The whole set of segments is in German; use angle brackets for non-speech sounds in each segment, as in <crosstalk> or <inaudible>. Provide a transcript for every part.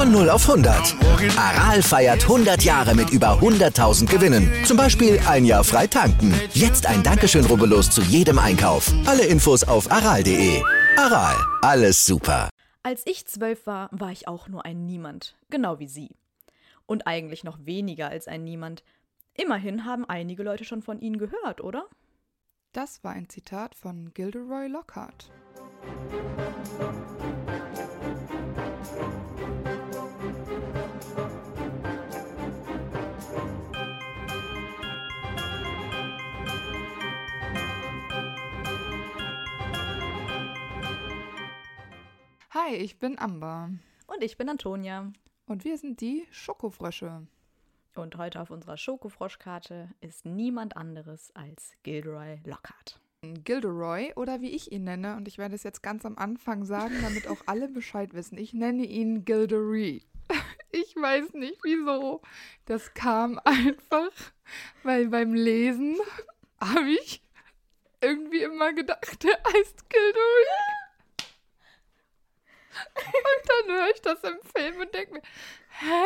Von 0 auf 100. Aral feiert 100 Jahre mit über 100.000 Gewinnen. Zum Beispiel ein Jahr frei tanken. Jetzt ein Dankeschön, rubbellos zu jedem Einkauf. Alle Infos auf aral.de. Aral, alles super. Als ich zwölf war, war ich auch nur ein Niemand, genau wie Sie. Und eigentlich noch weniger als ein Niemand. Immerhin haben einige Leute schon von Ihnen gehört, oder? Das war ein Zitat von Gilderoy Lockhart. Hi, ich bin Amber. Und ich bin Antonia. Und wir sind die Schokofrösche. Und heute auf unserer Schokofroschkarte ist niemand anderes als Gilderoy Lockhart. Gilderoy oder wie ich ihn nenne, und ich werde es jetzt ganz am Anfang sagen, damit auch alle <laughs> Bescheid wissen. Ich nenne ihn Gildery. <laughs> Ich weiß nicht wieso. Das kam einfach, weil beim Lesen <laughs> habe ich irgendwie immer gedacht, der heißt Gildery. Und dann höre ich das im Film und denke mir, hä?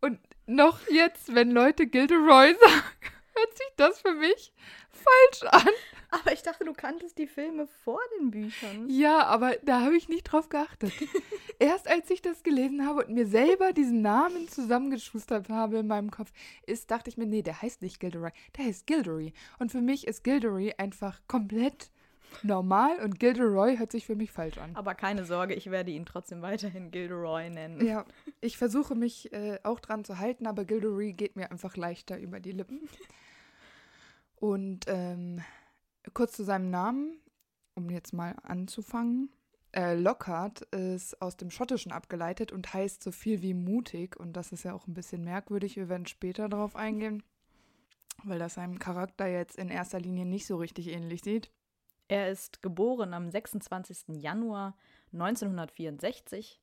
Und noch jetzt, wenn Leute Gilderoy <laughs> sagen, hört sich das für mich falsch an. Aber ich dachte, du kanntest die Filme vor den Büchern. Ja, aber da habe ich nicht drauf geachtet. <laughs> Erst als ich das gelesen habe und mir selber diesen Namen zusammengeschustert habe in meinem Kopf, ist, dachte ich mir, nee, der heißt nicht Gilderoy, der heißt Gildery. Und für mich ist Gildery einfach komplett normal und Gilderoy hört sich für mich falsch an. Aber keine Sorge, ich werde ihn trotzdem weiterhin Gilderoy nennen. Ja, ich versuche mich äh, auch dran zu halten, aber Gilderoy geht mir einfach leichter über die Lippen. Und ähm, kurz zu seinem Namen, um jetzt mal anzufangen. Äh, Lockhart ist aus dem Schottischen abgeleitet und heißt so viel wie mutig. Und das ist ja auch ein bisschen merkwürdig. Wir werden später darauf eingehen, weil das seinem Charakter jetzt in erster Linie nicht so richtig ähnlich sieht. Er ist geboren am 26. Januar 1964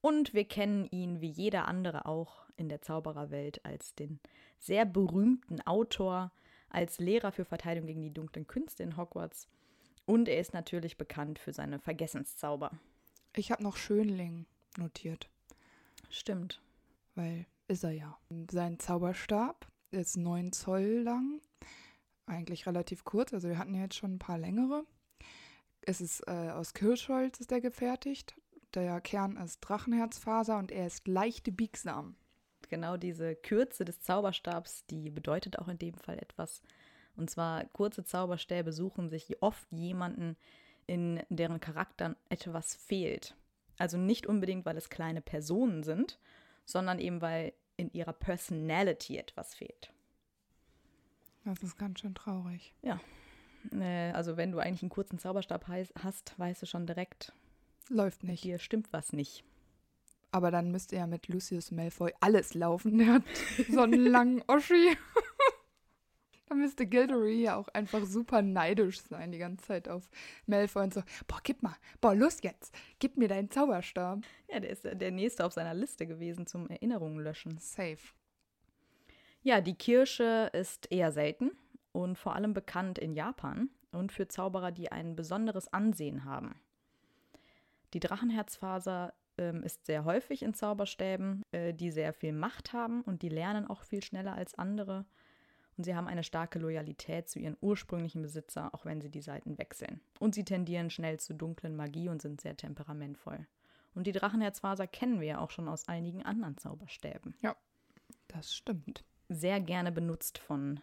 und wir kennen ihn wie jeder andere auch in der Zaubererwelt als den sehr berühmten Autor, als Lehrer für Verteidigung gegen die dunklen Künste in Hogwarts und er ist natürlich bekannt für seine Vergessenszauber. Ich habe noch Schönling notiert. Stimmt. Weil ist er ja. Sein Zauberstab ist 9 Zoll lang eigentlich relativ kurz. Also wir hatten ja jetzt schon ein paar längere. Es ist äh, aus Kirschholz ist der gefertigt. Der Kern ist Drachenherzfaser und er ist leicht biegsam. Genau diese Kürze des Zauberstabs, die bedeutet auch in dem Fall etwas. Und zwar kurze Zauberstäbe suchen sich oft jemanden, in deren Charakteren etwas fehlt. Also nicht unbedingt, weil es kleine Personen sind, sondern eben weil in ihrer Personality etwas fehlt. Das ist ganz schön traurig. Ja. Äh, also wenn du eigentlich einen kurzen Zauberstab hast, weißt du schon direkt. Läuft nicht. Hier stimmt was nicht. Aber dann müsste ja mit Lucius Malfoy alles laufen. Der hat so einen <laughs> langen Oschi. <laughs> da müsste Gilderoy ja auch einfach super neidisch sein die ganze Zeit auf Malfoy und so, boah, gib mal, boah, los jetzt, gib mir deinen Zauberstab. Ja, der ist der nächste auf seiner Liste gewesen zum Erinnerungen löschen. Safe. Ja, die Kirsche ist eher selten und vor allem bekannt in Japan und für Zauberer, die ein besonderes Ansehen haben. Die Drachenherzfaser ähm, ist sehr häufig in Zauberstäben, äh, die sehr viel Macht haben und die lernen auch viel schneller als andere. Und sie haben eine starke Loyalität zu ihren ursprünglichen Besitzer, auch wenn sie die Seiten wechseln. Und sie tendieren schnell zu dunklen Magie und sind sehr temperamentvoll. Und die Drachenherzfaser kennen wir ja auch schon aus einigen anderen Zauberstäben. Ja, das stimmt sehr gerne benutzt von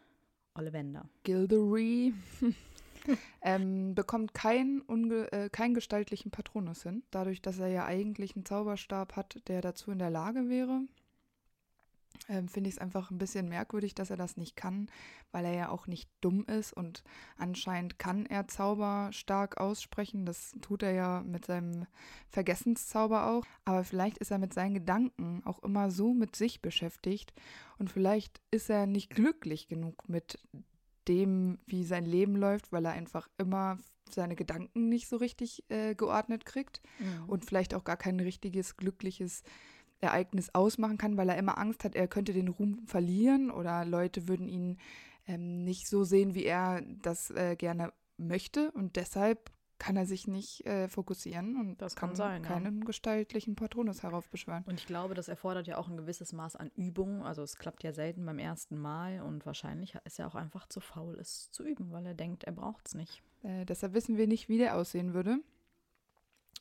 Ollivander. Gildery <laughs> ähm, bekommt keinen äh, kein gestaltlichen Patronus hin, dadurch, dass er ja eigentlich einen Zauberstab hat, der dazu in der Lage wäre. Ähm, finde ich es einfach ein bisschen merkwürdig, dass er das nicht kann, weil er ja auch nicht dumm ist und anscheinend kann er Zauber stark aussprechen. Das tut er ja mit seinem Vergessenszauber auch. Aber vielleicht ist er mit seinen Gedanken auch immer so mit sich beschäftigt und vielleicht ist er nicht glücklich genug mit dem, wie sein Leben läuft, weil er einfach immer seine Gedanken nicht so richtig äh, geordnet kriegt Mhm. und vielleicht auch gar kein richtiges, glückliches Ereignis ausmachen kann, weil er immer Angst hat, er könnte den Ruhm verlieren oder Leute würden ihn ähm, nicht so sehen, wie er das äh, gerne möchte und deshalb kann er sich nicht äh, fokussieren und Das kann sein, ja. keinen gestaltlichen Patronus heraufbeschwören. Und ich glaube, das erfordert ja auch ein gewisses Maß an Übung. Also es klappt ja selten beim ersten Mal und wahrscheinlich ist er auch einfach zu faul, es zu üben, weil er denkt, er braucht es nicht. Äh, deshalb wissen wir nicht, wie der aussehen würde.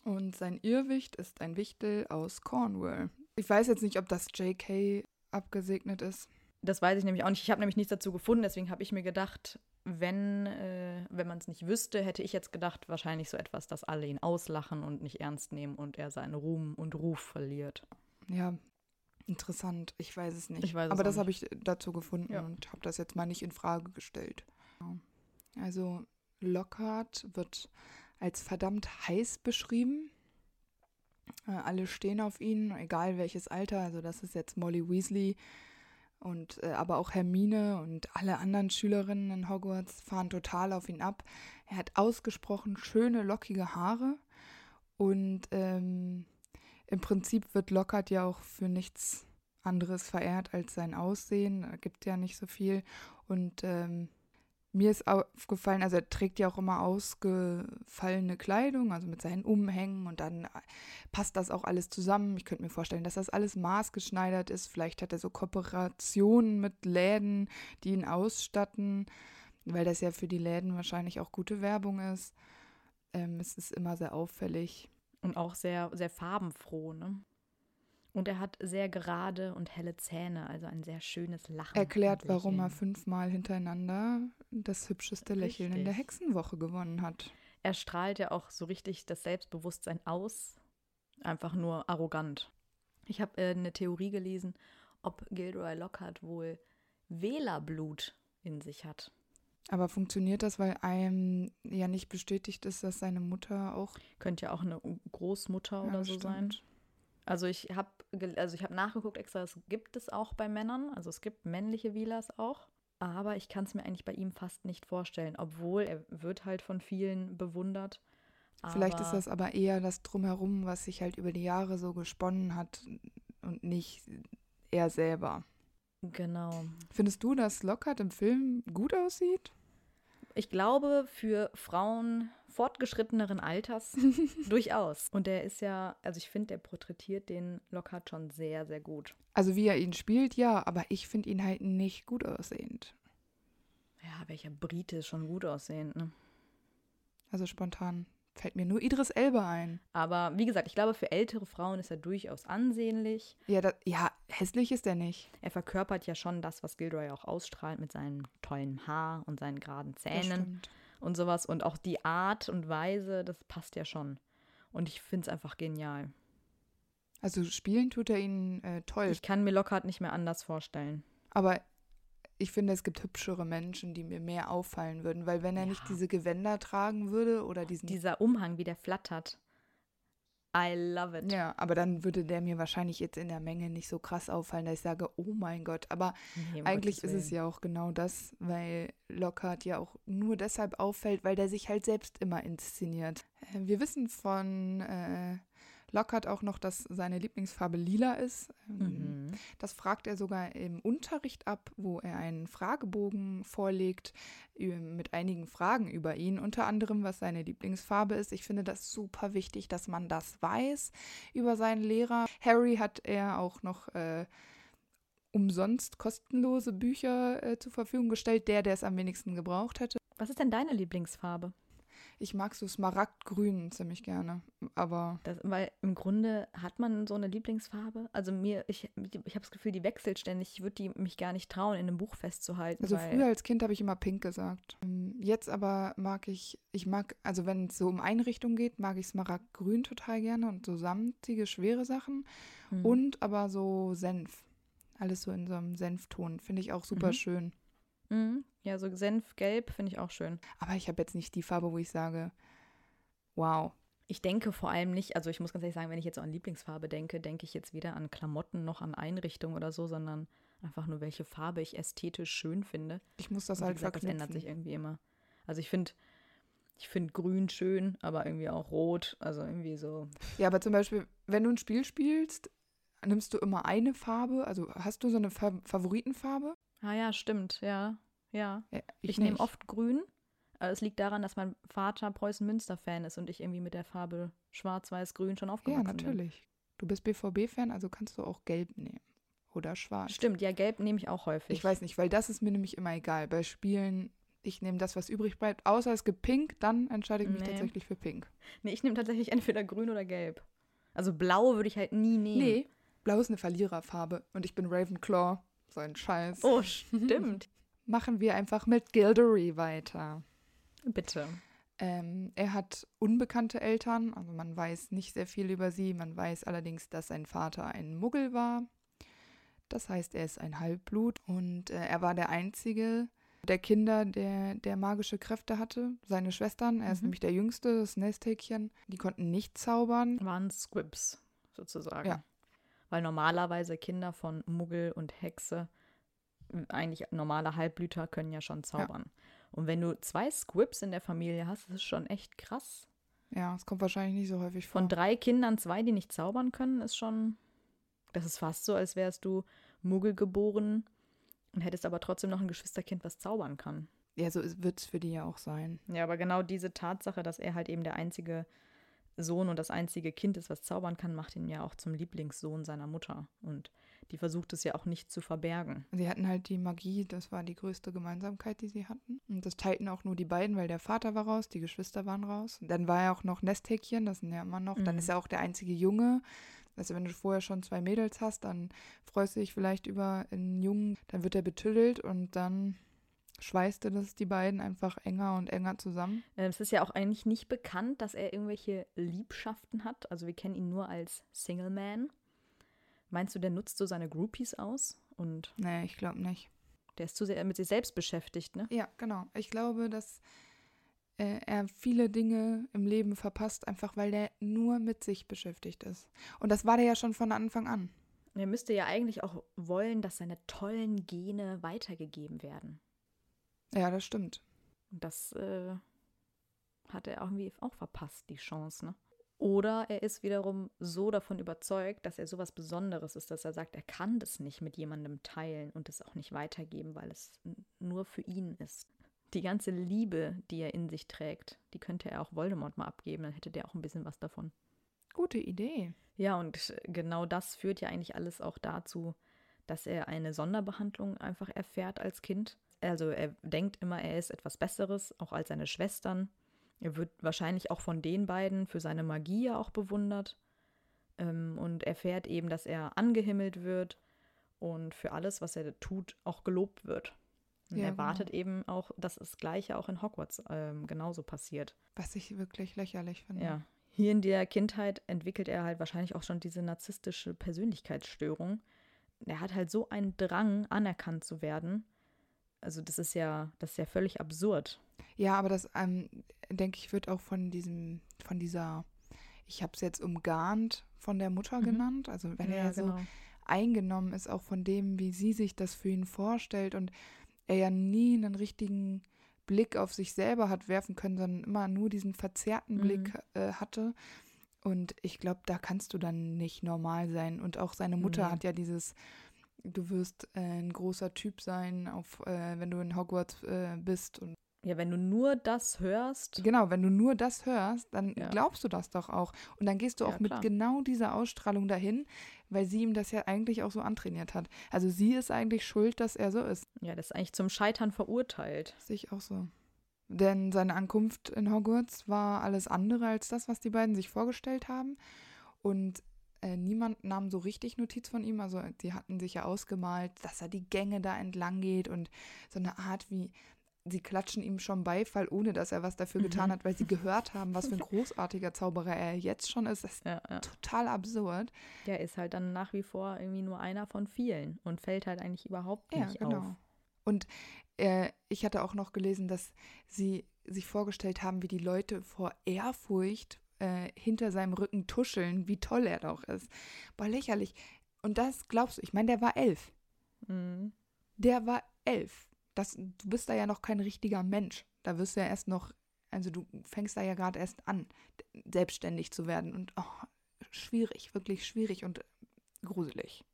Und sein Irrwicht ist ein Wichtel aus Cornwall. Ich weiß jetzt nicht, ob das JK abgesegnet ist. Das weiß ich nämlich auch nicht. Ich habe nämlich nichts dazu gefunden, deswegen habe ich mir gedacht, wenn, äh, wenn man es nicht wüsste, hätte ich jetzt gedacht, wahrscheinlich so etwas, dass alle ihn auslachen und nicht ernst nehmen und er seinen Ruhm und Ruf verliert. Ja, interessant. Ich weiß es nicht. Ich weiß es Aber das habe ich dazu gefunden Ja. und habe das jetzt mal nicht in Frage gestellt. Also Lockhart wird als verdammt heiß beschrieben. Äh, alle stehen auf ihn, egal welches Alter. Also das ist jetzt Molly Weasley und äh, aber auch Hermine und alle anderen Schülerinnen in Hogwarts fahren total auf ihn ab. Er hat ausgesprochen schöne lockige Haare und ähm, im Prinzip wird Lockhart ja auch für nichts anderes verehrt als sein Aussehen. Er gibt ja nicht so viel. Und ähm, mir ist aufgefallen, also er trägt ja auch immer ausgefallene Kleidung, also mit seinen Umhängen und dann äh, passt das auch alles zusammen. Ich könnte mir vorstellen, dass das alles maßgeschneidert ist. Vielleicht hat er so Kooperationen mit Läden, die ihn ausstatten, weil das ja für die Läden wahrscheinlich auch gute Werbung ist. Ähm, es ist immer sehr auffällig. Und auch sehr, sehr farbenfroh, ne? Und er hat sehr gerade und helle Zähne, also ein sehr schönes Lachen. Erklärt, warum er fünfmal hintereinander das hübscheste Lächeln in der Richtig. Hexenwoche gewonnen hat. Er strahlt ja auch so richtig das Selbstbewusstsein aus. Einfach nur arrogant. Ich habe äh, eine Theorie gelesen, ob Gilderoy Lockhart wohl Wählerblut in sich hat. Aber funktioniert das, weil einem ja nicht bestätigt ist, dass seine Mutter auch Könnte ja auch eine Großmutter Ja, oder so stimmt. sein. Also ich habe also ich habe nachgeguckt extra, es gibt es auch bei Männern, also es gibt männliche Wheelers auch, aber ich kann es mir eigentlich bei ihm fast nicht vorstellen, obwohl er wird halt von vielen bewundert. Vielleicht ist das aber eher das Drumherum, was sich halt über die Jahre so gesponnen hat und nicht er selber. genau. Findest du, dass Lockhart im Film gut aussieht? Ich glaube, für Frauen fortgeschritteneren Alters <laughs> durchaus. Und der ist ja, also ich finde, der porträtiert den Lockhart schon sehr, sehr gut. Also wie er ihn spielt, ja, aber ich finde ihn halt nicht gut aussehend. Ja, welcher Brite ist schon gut aussehend, ne? Also spontan fällt mir nur Idris Elba ein. Aber wie gesagt, ich glaube, für ältere Frauen ist er durchaus ansehnlich. Ja, da, ja, hässlich ist er nicht. Er verkörpert ja schon das, was Gilderoy auch ausstrahlt mit seinem tollen Haar und seinen geraden Das Zähnen stimmt. Und sowas. Und auch die Art und Weise, das passt ja schon. Und ich finde es einfach genial. Also spielen tut er ihn äh, toll. Ich kann mir Lockhart nicht mehr anders vorstellen. Aber ich finde, es gibt hübschere Menschen, die mir mehr auffallen würden, weil wenn er nicht Ja. diese Gewänder tragen würde oder diesen. Dieser Umhang, wie der flattert. I love it. ja, aber dann würde der mir wahrscheinlich jetzt in der Menge nicht so krass auffallen, dass ich sage, oh mein Gott. Aber Nee, eigentlich ist es ja auch genau das, weil Lockhart ja auch nur deshalb auffällt, weil der sich halt selbst immer inszeniert. Äh, Wir wissen von äh, Lockhart auch noch, dass seine Lieblingsfarbe lila ist. Ähm, Mhm. Das fragt er sogar im Unterricht ab, wo er einen Fragebogen vorlegt mit einigen Fragen über ihn, unter anderem, was seine Lieblingsfarbe ist. Ich finde das super wichtig, dass man das weiß über seinen Lehrer. Harry hat er auch noch äh, umsonst kostenlose Bücher äh, zur Verfügung gestellt, der, der es am wenigsten gebraucht hätte. Was ist denn deine Lieblingsfarbe? Ich mag so Smaragdgrün ziemlich gerne, aber Das, weil im Grunde hat man so eine Lieblingsfarbe. Also mir, ich, ich habe das Gefühl, die wechselt ständig. Ich würde die mich gar nicht trauen, in einem Buch festzuhalten. Also früher als Kind habe ich immer pink gesagt. Ähm, Jetzt aber mag ich, ich mag, also wenn es so um Einrichtung geht, mag ich Smaragdgrün total gerne und so samtige, schwere Sachen. Hm. Und aber so Senf. Alles so in so einem Senfton. Finde ich auch super Mhm. schön. Mhm. Ja, so Senfgelb finde ich auch schön. Aber ich habe jetzt nicht die Farbe, wo ich sage, wow. Ich denke vor allem nicht, also ich muss ganz ehrlich sagen, wenn ich jetzt so an Lieblingsfarbe denke, denke ich jetzt weder an Klamotten noch an Einrichtungen oder so, sondern einfach nur, welche Farbe ich ästhetisch schön finde. Ich muss das halt gesagt, das verknüpfen. ändert sich irgendwie immer. Also ich finde, ich finde grün schön, aber irgendwie auch rot. Also irgendwie so. Ja, aber zum Beispiel, wenn du ein Spiel spielst, nimmst du immer eine Farbe. Also hast du so eine Fa Favoritenfarbe? Ah ja, stimmt, ja. Ja. Ja, Ich, nehme nicht. oft grün. Aber es liegt daran, dass mein Vater Preußen-Münster-Fan ist und ich irgendwie mit der Farbe Schwarz-Weiß-Grün schon Ja, aufgewachsen bin. natürlich. Du bist BVB-Fan, also kannst du auch gelb nehmen. Oder schwarz. Stimmt, ja, gelb nehme ich auch häufig. Ich weiß nicht, weil das ist mir nämlich immer egal. Bei Spielen, ich nehme das, was übrig bleibt. Außer es gibt Pink, dann entscheide ich mich Nee. tatsächlich für Pink. Nee, ich nehme tatsächlich entweder grün oder gelb. Also blau würde ich halt nie nehmen. Nee, blau ist eine Verliererfarbe und ich bin Ravenclaw. So ein Scheiß. Oh, stimmt. <laughs> Machen wir einfach mit Gildery weiter. Bitte. Ähm, er hat unbekannte Eltern, also man weiß nicht sehr viel über sie. Man weiß allerdings, dass sein Vater ein Muggel war. Das heißt, er ist ein Halbblut und äh, er war der einzige der Kinder, der, der magische Kräfte hatte. Seine Schwestern, er ist Mhm. nämlich der jüngste, das Nesthäkchen, die konnten nicht zaubern. Waren Squibs, sozusagen. Ja. Weil normalerweise Kinder von Muggel und Hexe, eigentlich normale Halbblüter, können ja schon zaubern. Und wenn du zwei Squibs in der Familie hast, das ist schon echt krass. Ja, es kommt wahrscheinlich nicht so häufig vor. Von drei Kindern zwei, die nicht zaubern können, ist schon. Das ist fast so, als wärst du Muggel geboren und hättest aber trotzdem noch ein Geschwisterkind, was zaubern kann. ja, so wird es für die ja auch sein. Ja, aber genau diese Tatsache, dass er halt eben der einzige Sohn und das einzige Kind ist, was zaubern kann, macht ihn ja auch zum Lieblingssohn seiner Mutter. Und die versucht es ja auch nicht zu verbergen. Sie hatten halt die Magie, das war die größte Gemeinsamkeit, die sie hatten. Und das teilten auch nur die beiden, weil der Vater war raus, die Geschwister waren raus. Und dann war ja auch noch Nesthäkchen, das sind ja immer noch. Dann Mhm. ist er auch der einzige Junge. Also wenn du vorher schon zwei Mädels hast, dann freust du dich vielleicht über einen Jungen, dann wird er betüdelt und dann schweißte das die beiden einfach enger und enger zusammen. Äh, Es ist ja auch eigentlich nicht bekannt, dass er irgendwelche Liebschaften hat. Also wir kennen ihn nur als Single Man. Meinst du, der nutzt so seine Groupies aus? Und Nee, ich glaube nicht. der ist zu sehr mit sich selbst beschäftigt, ne? Ja, genau. Ich glaube, dass äh, er viele Dinge im Leben verpasst, einfach weil der nur mit sich beschäftigt ist. Und das war der ja schon von Anfang an. Er müsste ja eigentlich auch wollen, dass seine tollen Gene weitergegeben werden. Ja, das stimmt. Und das äh, hat er irgendwie auch verpasst, die Chance, ne? Oder er ist wiederum so davon überzeugt, dass er sowas Besonderes ist, dass er sagt, er kann das nicht mit jemandem teilen und es auch nicht weitergeben, weil es nur für ihn ist. Die ganze Liebe, die er in sich trägt, die könnte er auch Voldemort mal abgeben, dann hätte der auch ein bisschen was davon. Gute Idee. Ja, und genau das führt ja eigentlich alles auch dazu, dass er eine Sonderbehandlung einfach erfährt als Kind. Also er denkt immer, er ist etwas Besseres, auch als seine Schwestern. Er wird wahrscheinlich auch von den beiden für seine Magie ja auch bewundert ähm, und erfährt eben, dass er angehimmelt wird und für alles, was er tut, auch gelobt wird. Und Ja, er genau. wartet eben auch, dass das Gleiche auch in Hogwarts ähm, genauso passiert. Was ich wirklich lächerlich finde. Ja. Hier in der Kindheit entwickelt er halt wahrscheinlich auch schon diese narzisstische Persönlichkeitsstörung. Er hat halt so einen Drang, anerkannt zu werden. Also das ist ja, das ist ja völlig absurd. Ja, aber das, ähm, denke ich, wird auch von diesem, von dieser, ich habe es jetzt umgarnt, von der Mutter Mhm. genannt. Also wenn er so genau. eingenommen ist, auch von dem, wie sie sich das für ihn vorstellt und er ja nie einen richtigen Blick auf sich selber hat werfen können, sondern immer nur diesen verzerrten Mhm. Blick äh, hatte. Und ich glaube, da kannst du dann nicht normal sein. Und auch seine Mutter Nee. hat ja dieses, du wirst äh, ein großer Typ sein, auf, äh, wenn du in Hogwarts äh, bist. Und Ja, wenn du nur das hörst, genau, wenn du nur das hörst, dann Ja. glaubst du das doch auch. Und dann gehst du Ja, auch mit klar. genau dieser Ausstrahlung dahin, weil sie ihm das ja eigentlich auch so antrainiert hat. Also sie ist eigentlich schuld, dass er so ist. ja, das ist eigentlich zum Scheitern verurteilt. Sehe ich auch so. Denn seine Ankunft in Hogwarts war alles andere als das, was die beiden sich vorgestellt haben. Und äh, niemand nahm so richtig Notiz von ihm. Also die hatten sich ja ausgemalt, dass er die Gänge da entlang geht und so eine Art wie sie klatschen ihm schon Beifall, ohne dass er was dafür getan Mhm. hat, weil sie <laughs> gehört haben, was für ein großartiger Zauberer er jetzt schon ist. Das ist Ja, ja. total absurd. Der ist halt dann nach wie vor irgendwie nur einer von vielen und fällt halt eigentlich überhaupt Ja, nicht genau. auf. Und äh, ich hatte auch noch gelesen, dass sie sich vorgestellt haben, wie die Leute vor Ehrfurcht äh, hinter seinem Rücken tuscheln, wie toll er doch ist. Boah, lächerlich. Und das glaubst du, ich meine, der war elf. Mhm. Der war elf. Das, du bist da ja noch kein richtiger Mensch. Da wirst du ja erst noch, also du fängst da ja gerade erst an, selbstständig zu werden. Und oh, schwierig, wirklich schwierig und gruselig.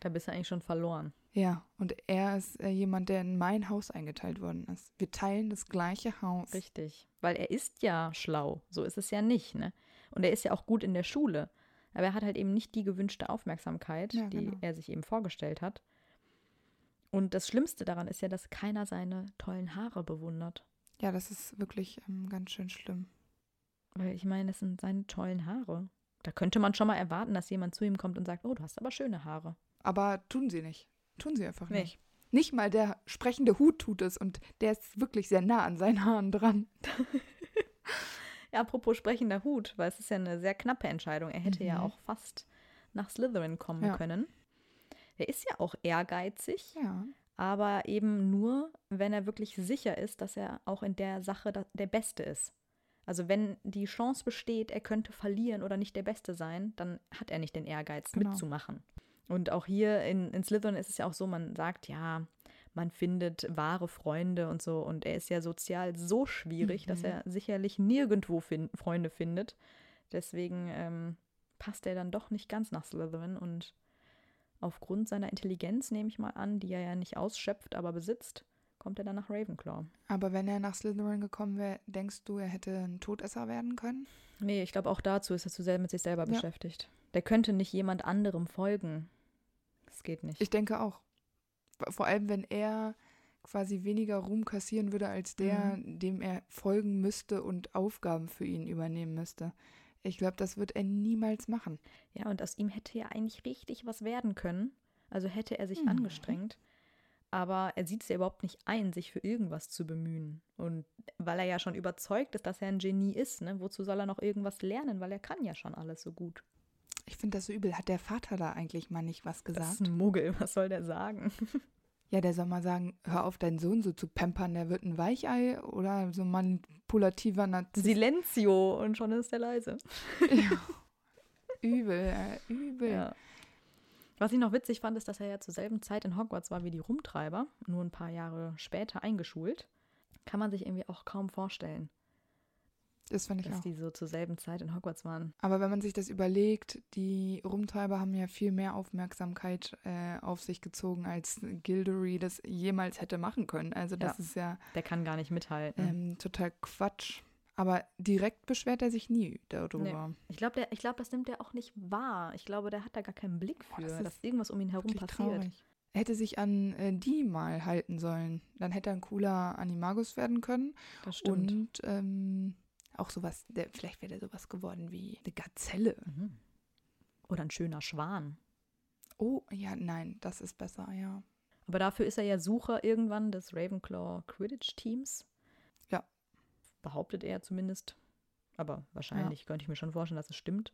Da bist du eigentlich schon verloren. Ja, und er ist äh, jemand, der in mein Haus eingeteilt worden ist. Wir teilen das gleiche Haus. Richtig. Weil er ist ja schlau. So ist es ja nicht, ne? Und er ist ja auch gut in der Schule. Aber er hat halt eben nicht die gewünschte Aufmerksamkeit, Ja, die genau. er sich eben vorgestellt hat. Und das Schlimmste daran ist ja, dass keiner seine tollen Haare bewundert. Ja, das ist wirklich ähm, ganz schön schlimm. Weil ich meine, das sind seine tollen Haare. Da könnte man schon mal erwarten, dass jemand zu ihm kommt und sagt, oh, du hast aber schöne Haare. Aber tun sie nicht. Tun sie einfach Nee. nicht. Nicht mal der sprechende Hut tut es und der ist wirklich sehr nah an seinen Haaren dran. <laughs> Ja, apropos sprechender Hut, weil es ist ja eine sehr knappe Entscheidung. Er hätte ja Mhm. auch fast nach Slytherin kommen Ja. können. Er ist ja auch ehrgeizig, Ja. aber eben nur, wenn er wirklich sicher ist, dass er auch in der Sache der Beste ist. Also wenn die Chance besteht, er könnte verlieren oder nicht der Beste sein, dann hat er nicht den Ehrgeiz Genau. mitzumachen. Und auch hier in, in Slytherin ist es ja auch so, man sagt, ja, man findet wahre Freunde und so. Und er ist ja sozial so schwierig, dass Mhm. er sicherlich nirgendwo fin Freunde findet. Deswegen ähm, passt er dann doch nicht ganz nach Slytherin. Und aufgrund seiner Intelligenz, nehme ich mal an, die er ja nicht ausschöpft, aber besitzt, kommt er dann nach Ravenclaw. Aber wenn er nach Slytherin gekommen wäre, denkst du, er hätte ein Todesser werden können? Nee, ich glaube, auch dazu ist er zu sehr mit sich selber Ja. beschäftigt. Der könnte nicht jemand anderem folgen. Das geht nicht. Ich denke auch. Vor allem, wenn er quasi weniger Ruhm kassieren würde als der, dem er folgen müsste und Aufgaben für ihn übernehmen müsste. Ich glaube, das wird er niemals machen. Ja, und aus ihm hätte ja eigentlich richtig was werden können. Also hätte er sich Mhm. angestrengt. Aber er sieht es ja überhaupt nicht ein, sich für irgendwas zu bemühen. Und weil er ja schon überzeugt ist, dass er ein Genie ist, ne? wozu soll er noch irgendwas lernen? Weil er kann ja schon alles so gut. Ich finde das so übel. Hat der Vater da eigentlich mal nicht was Das gesagt? ist ein Muggel, was soll der sagen? <laughs> Ja, der soll mal sagen, hör auf, deinen Sohn so zu pampern, der wird ein Weichei oder so manipulativer Narzisst. Silenzio und schon ist er leise. <laughs> übel, äh, übel. Ja. Was ich noch witzig fand, ist, dass er ja zur selben Zeit in Hogwarts war wie die Rumtreiber, nur ein paar Jahre später eingeschult. Kann man sich irgendwie auch kaum vorstellen, Das fand ich dass auch. die so zur selben Zeit in Hogwarts waren. Aber wenn man sich das überlegt, die Rumtreiber haben ja viel mehr Aufmerksamkeit äh, auf sich gezogen, als Gildery das jemals hätte machen können. Also das Ja. ist ja Der kann gar nicht mithalten. ähm, total Quatsch. Aber direkt beschwert er sich nie darüber. Ich glaube, glaub, das nimmt er auch nicht wahr. Ich glaube, der hat da gar keinen Blick für, das ist dass irgendwas um ihn herum passiert. traurig. Er hätte sich an äh, die mal halten sollen. Dann hätte er ein cooler Animagus werden können. Das stimmt. Und ähm, auch sowas, der, vielleicht wäre der sowas geworden wie eine Gazelle. Mhm. Oder ein schöner Schwan. Oh, ja, nein, das ist besser, ja. Aber dafür ist er ja Sucher irgendwann des Ravenclaw Quidditch-Teams. Ja. Behauptet er zumindest. Aber wahrscheinlich könnte ich mir schon vorstellen, dass es stimmt.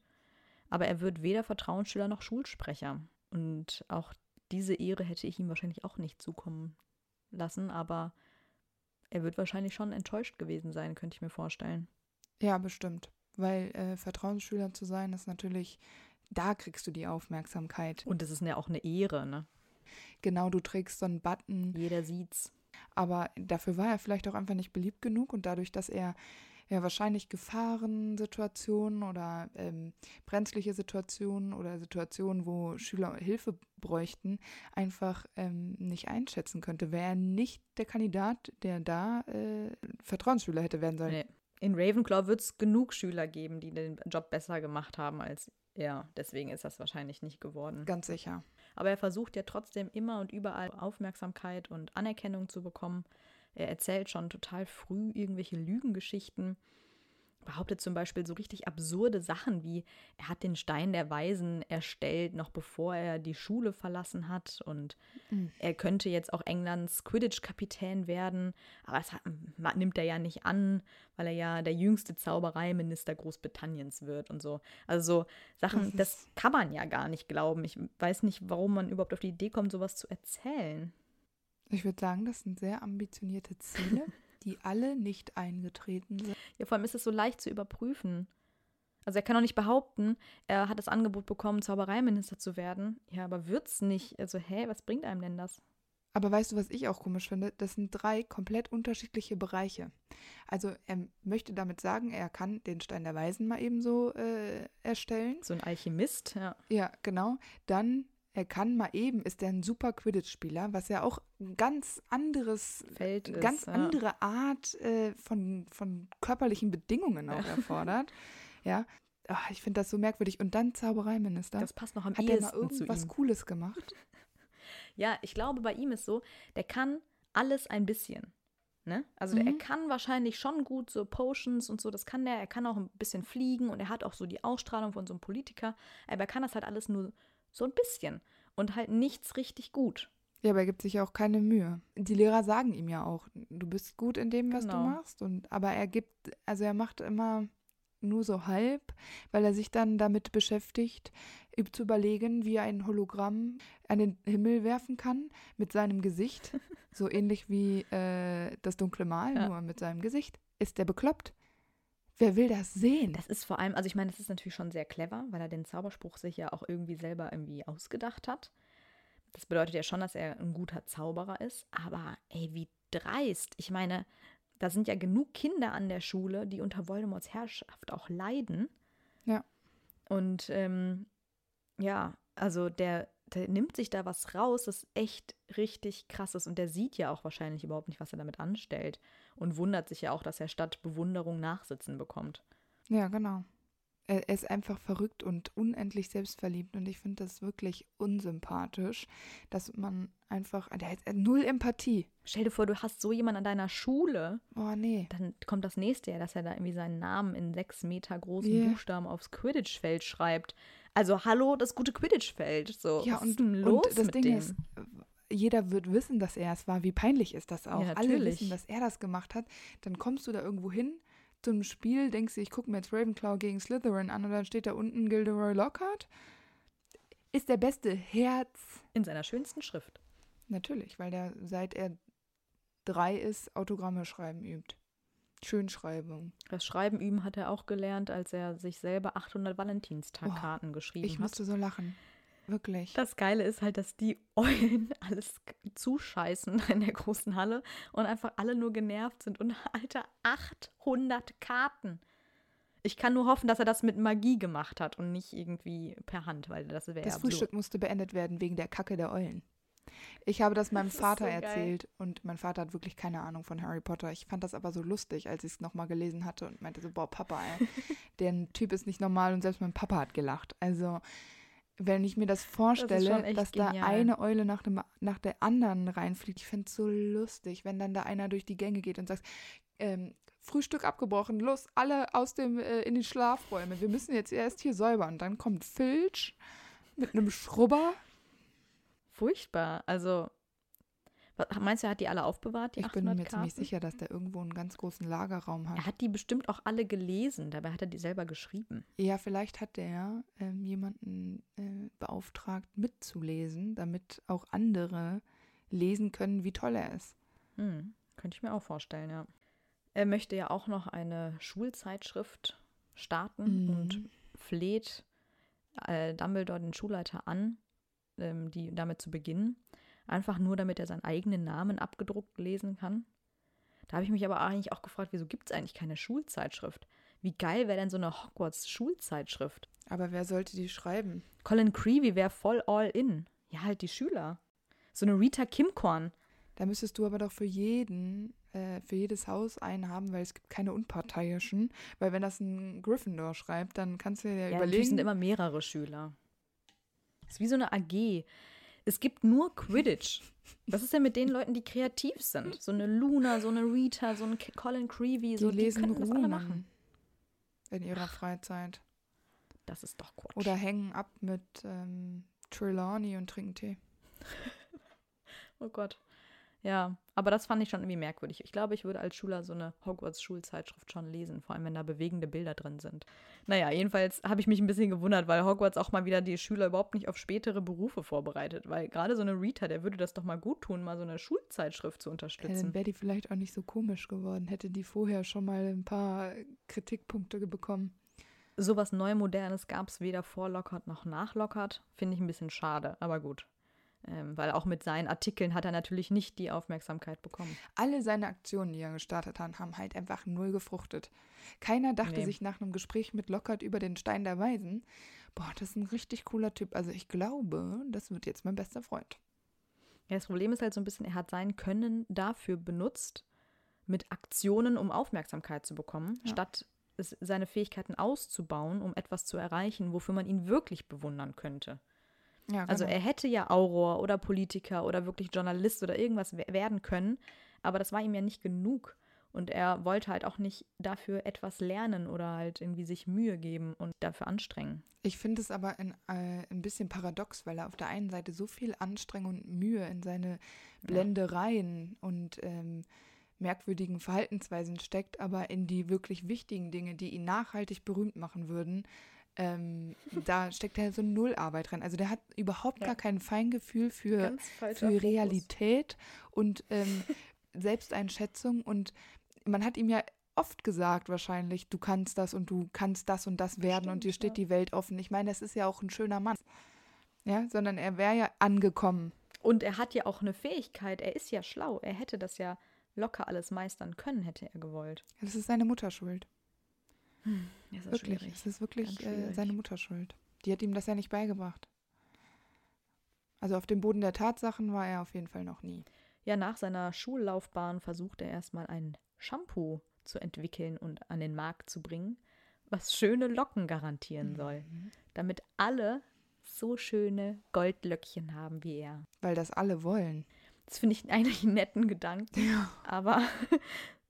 Aber er wird weder Vertrauensschüler noch Schulsprecher. Und auch diese Ehre hätte ich ihm wahrscheinlich auch nicht zukommen lassen. Aber er wird wahrscheinlich schon enttäuscht gewesen sein, könnte ich mir vorstellen. Ja, bestimmt. Weil äh, Vertrauensschüler zu sein, ist natürlich, da kriegst du die Aufmerksamkeit. Und es ist ja auch eine Ehre, ne? Genau, du trägst so einen Button, Jeder sieht's. aber dafür war er vielleicht auch einfach nicht beliebt genug und dadurch, dass er ja wahrscheinlich Gefahrensituationen oder ähm, brenzliche Situationen oder Situationen, wo Schüler Hilfe bräuchten, einfach ähm, nicht einschätzen könnte, wäre er nicht der Kandidat, der da äh, Vertrauensschüler hätte werden sollen. Nee. In Ravenclaw wird es genug Schüler geben, die den Job besser gemacht haben als er. Deswegen ist das wahrscheinlich nicht geworden. Ganz sicher. Aber er versucht ja trotzdem immer und überall Aufmerksamkeit und Anerkennung zu bekommen. Er erzählt schon total früh irgendwelche Lügengeschichten, behauptet zum Beispiel so richtig absurde Sachen wie, er hat den Stein der Weisen erstellt, noch bevor er die Schule verlassen hat. Und mhm. er könnte jetzt auch Englands Quidditch-Kapitän werden. Aber das hat, nimmt er ja nicht an, weil er ja der jüngste Zaubereiminister Großbritanniens wird und so. Also so Sachen, das, das kann man ja gar nicht glauben. Ich weiß nicht, warum man überhaupt auf die Idee kommt, sowas zu erzählen. Ich würde sagen, das sind sehr ambitionierte Ziele. <laughs> die alle nicht eingetreten sind. Ja, vor allem ist es so leicht zu überprüfen. Also er kann auch nicht behaupten, er hat das Angebot bekommen, Zaubereiminister zu werden. Ja, aber wird's nicht. Also, hä, was bringt einem denn das? Aber weißt du, was ich auch komisch finde? Das sind drei komplett unterschiedliche Bereiche. Also er möchte damit sagen, er kann den Stein der Weisen mal eben so äh, erstellen. So ein Alchemist, ja. Ja, genau. Dann er kann mal eben, ist er ein super Quidditch-Spieler, was ja auch ein ganz anderes Feld ist, ganz ja. andere Art äh, von, von körperlichen Bedingungen auch <laughs> erfordert. ja. Ach, ich finde das so merkwürdig. Und dann Zaubereiminister. Das passt noch am Hat er mal irgendwas Cooles gemacht? <laughs> ja, ich glaube, bei ihm ist so, der kann alles ein bisschen. Ne? Also mhm. er kann wahrscheinlich schon gut so Potions und so, das kann der. Er kann auch ein bisschen fliegen und er hat auch so die Ausstrahlung von so einem Politiker. Aber er kann das halt alles nur so ein bisschen. Und halt nichts richtig gut. Ja, aber er gibt sich ja auch keine Mühe. Die Lehrer sagen ihm ja auch, du bist gut in dem, was genau. du machst. Und, aber er gibt, also er macht immer nur so halb, weil er sich dann damit beschäftigt, zu überlegen, wie er ein Hologramm an den Himmel werfen kann mit seinem Gesicht. <laughs> so ähnlich wie äh, das dunkle Mal, ja. nur mit seinem Gesicht. Ist der bekloppt? Wer will das sehen? Das ist vor allem, also ich meine, das ist natürlich schon sehr clever, weil er den Zauberspruch sich ja auch irgendwie selber irgendwie ausgedacht hat. Das bedeutet ja schon, dass er ein guter Zauberer ist. Aber ey, wie dreist. Ich meine, da sind ja genug Kinder an der Schule, die unter Voldemorts Herrschaft auch leiden. Ja. Und ähm, ja, also der der nimmt sich da was raus, das echt richtig krass ist. Und der sieht ja auch wahrscheinlich überhaupt nicht, was er damit anstellt. Und wundert sich ja auch, dass er statt Bewunderung Nachsitzen bekommt. Ja, genau. Er ist einfach verrückt und unendlich selbstverliebt. Und ich finde das wirklich unsympathisch, dass man einfach. Der hat null Empathie. Stell dir vor, du hast so jemanden an deiner Schule. Oh, nee. Dann kommt das nächste Jahr, dass er da irgendwie seinen Namen in sechs Meter großen yeah. Buchstaben aufs Quidditch-Feld schreibt. Also hallo, das gute Quidditch-Feld. So, ja, und, und das Ding dem? ist, jeder wird wissen, dass er es war. Wie peinlich ist das auch? Ja, Alle wissen, dass er das gemacht hat. Dann kommst du da irgendwo hin zu einem Spiel, denkst du, ich gucke mir jetzt Ravenclaw gegen Slytherin an und dann steht da unten Gilderoy Lockhart. Ist der beste Herz. In seiner schönsten Schrift. Natürlich, weil der seit er drei ist, Autogramme schreiben übt. Schönschreibung. Das Schreiben üben hat er auch gelernt, als er sich selber 800 Valentinstagkarten oh, geschrieben ich hat. Ich musste so lachen. Wirklich. Das Geile ist halt, dass die Eulen <laughs> alles zuscheißen <laughs> in der großen Halle und einfach alle nur genervt sind. Und <laughs> alter, 800 Karten. Ich kann nur hoffen, dass er das mit Magie gemacht hat und nicht irgendwie per Hand, weil das wäre Das Frühstück musste beendet werden wegen der Kacke der Eulen. Ich habe das meinem das Vater so erzählt und mein Vater hat wirklich keine Ahnung von Harry Potter. Ich fand das aber so lustig, als ich es nochmal gelesen hatte und meinte so, boah, Papa, ey, <laughs> der Typ ist nicht normal und selbst mein Papa hat gelacht. Also, wenn ich mir das vorstelle, das dass genial. da eine Eule nach, dem, nach der anderen reinfliegt, ich finde es so lustig, wenn dann da einer durch die Gänge geht und sagt, ähm, Frühstück abgebrochen, los, alle aus dem, äh, in die Schlafräume, wir müssen jetzt erst hier säubern. Dann kommt Filch mit einem Schrubber furchtbar. Also, meinst du, er hat die alle aufbewahrt, die Ich bin mir Karten? ziemlich sicher, dass der irgendwo einen ganz großen Lagerraum hat. Er hat die bestimmt auch alle gelesen, dabei hat er die selber geschrieben. Ja, vielleicht hat der ähm, jemanden äh, beauftragt, mitzulesen, damit auch andere lesen können, wie toll er ist. Hm, könnte ich mir auch vorstellen, ja. Er möchte ja auch noch eine Schulzeitschrift starten mhm. und fleht äh, Dumbledore, den Schulleiter, an, ähm, die damit zu beginnen. Einfach nur, damit er seinen eigenen Namen abgedruckt lesen kann. Da habe ich mich aber eigentlich auch gefragt, wieso gibt es eigentlich keine Schulzeitschrift? Wie geil wäre denn so eine Hogwarts-Schulzeitschrift? Aber wer sollte die schreiben? Colin Creevy wäre voll all in. Ja, halt die Schüler. So eine Rita Kimkorn. Da müsstest du aber doch für jeden, äh, für jedes Haus einen haben, weil es gibt keine Unparteiischen. Weil wenn das ein Gryffindor schreibt, dann kannst du ja, ja überlegen. Es sind immer mehrere Schüler. Das ist wie so eine AG. Es gibt nur Quidditch. Was ist denn mit den Leuten, die kreativ sind? So eine Luna, so eine Rita, so ein Colin Creevy, so die lesen die Roman. in ihrer Freizeit. Das ist doch Quatsch. Oder hängen ab mit ähm, Trelawney und trinken Tee. <laughs> oh Gott. Ja, aber das fand ich schon irgendwie merkwürdig. Ich glaube, ich würde als Schüler so eine Hogwarts-Schulzeitschrift schon lesen, vor allem wenn da bewegende Bilder drin sind. Naja, jedenfalls habe ich mich ein bisschen gewundert, weil Hogwarts auch mal wieder die Schüler überhaupt nicht auf spätere Berufe vorbereitet. Weil gerade so eine Rita, der würde das doch mal gut tun, mal so eine Schulzeitschrift zu unterstützen. Ja, dann wäre die vielleicht auch nicht so komisch geworden, hätte die vorher schon mal ein paar Kritikpunkte bekommen. Sowas Neumodernes gab es weder vor Lockhart noch nach Lockhart. Finde ich ein bisschen schade, aber gut. Ähm, weil auch mit seinen Artikeln hat er natürlich nicht die Aufmerksamkeit bekommen. Alle seine Aktionen, die er gestartet hat, haben halt einfach null gefruchtet. Keiner dachte nee. sich nach einem Gespräch mit Lockhart über den Stein der Weisen, boah, das ist ein richtig cooler Typ. Also ich glaube, das wird jetzt mein bester Freund. Ja, das Problem ist halt so ein bisschen, er hat sein Können dafür benutzt, mit Aktionen, um Aufmerksamkeit zu bekommen, ja. statt seine Fähigkeiten auszubauen, um etwas zu erreichen, wofür man ihn wirklich bewundern könnte. Ja, also genau. Also er hätte ja Auror oder Politiker oder wirklich Journalist oder irgendwas werden können, aber das war ihm ja nicht genug. Und er wollte halt auch nicht dafür etwas lernen oder halt irgendwie sich Mühe geben und dafür anstrengen. Ich finde es aber ein, äh, ein bisschen paradox, weil er auf der einen Seite so viel Anstrengung und Mühe in seine Blendereien ja. und ähm, merkwürdigen Verhaltensweisen steckt, aber in die wirklich wichtigen Dinge, die ihn nachhaltig berühmt machen würden, ähm, da steckt er so null Arbeit drin. Also der hat überhaupt ja. gar kein Feingefühl für, für Realität und ähm, <laughs> Selbsteinschätzung. Und man hat ihm ja oft gesagt wahrscheinlich, du kannst das und du kannst das und das werden Stimmt, und dir steht ja. die Welt offen. Ich meine, das ist ja auch ein schöner Mann. Ja, sondern er wäre ja angekommen. Und er hat ja auch eine Fähigkeit, er ist ja schlau. Er hätte das ja locker alles meistern können, hätte er gewollt. Das ist seine Mutterschuld. Hm, ist wirklich, schwierig. es ist wirklich äh, seine Mutter schuld. Die hat ihm das ja nicht beigebracht. Also auf dem Boden der Tatsachen war er auf jeden Fall noch nie. Ja, nach seiner Schullaufbahn versucht er erstmal ein Shampoo zu entwickeln und an den Markt zu bringen, was schöne Locken garantieren mhm. soll, damit alle so schöne Goldlöckchen haben wie er. Weil das alle wollen. Das finde ich eigentlich einen netten Gedanken. Ja. Aber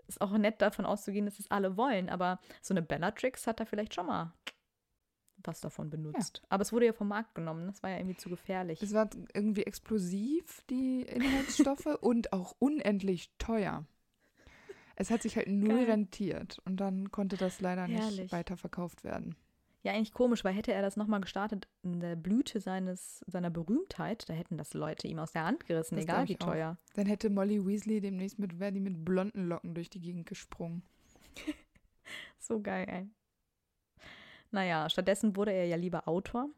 ist auch nett davon auszugehen, dass es alle wollen, aber so eine Bellatrix hat da vielleicht schon mal was davon benutzt. Ja. Aber es wurde ja vom Markt genommen, das war ja irgendwie zu gefährlich. Es war irgendwie explosiv, die Inhaltsstoffe, <laughs> und auch unendlich teuer. Es hat sich halt null Geil. rentiert und dann konnte das leider Herrlich. nicht weiterverkauft werden. Ja, eigentlich komisch, weil hätte er das nochmal gestartet in der Blüte seines, seiner Berühmtheit, da hätten das Leute ihm aus der Hand gerissen, das egal wie teuer. Auch. Dann hätte Molly Weasley demnächst mit, die mit blonden Locken durch die Gegend gesprungen. <laughs> so geil, ey. Naja, stattdessen wurde er ja lieber Autor.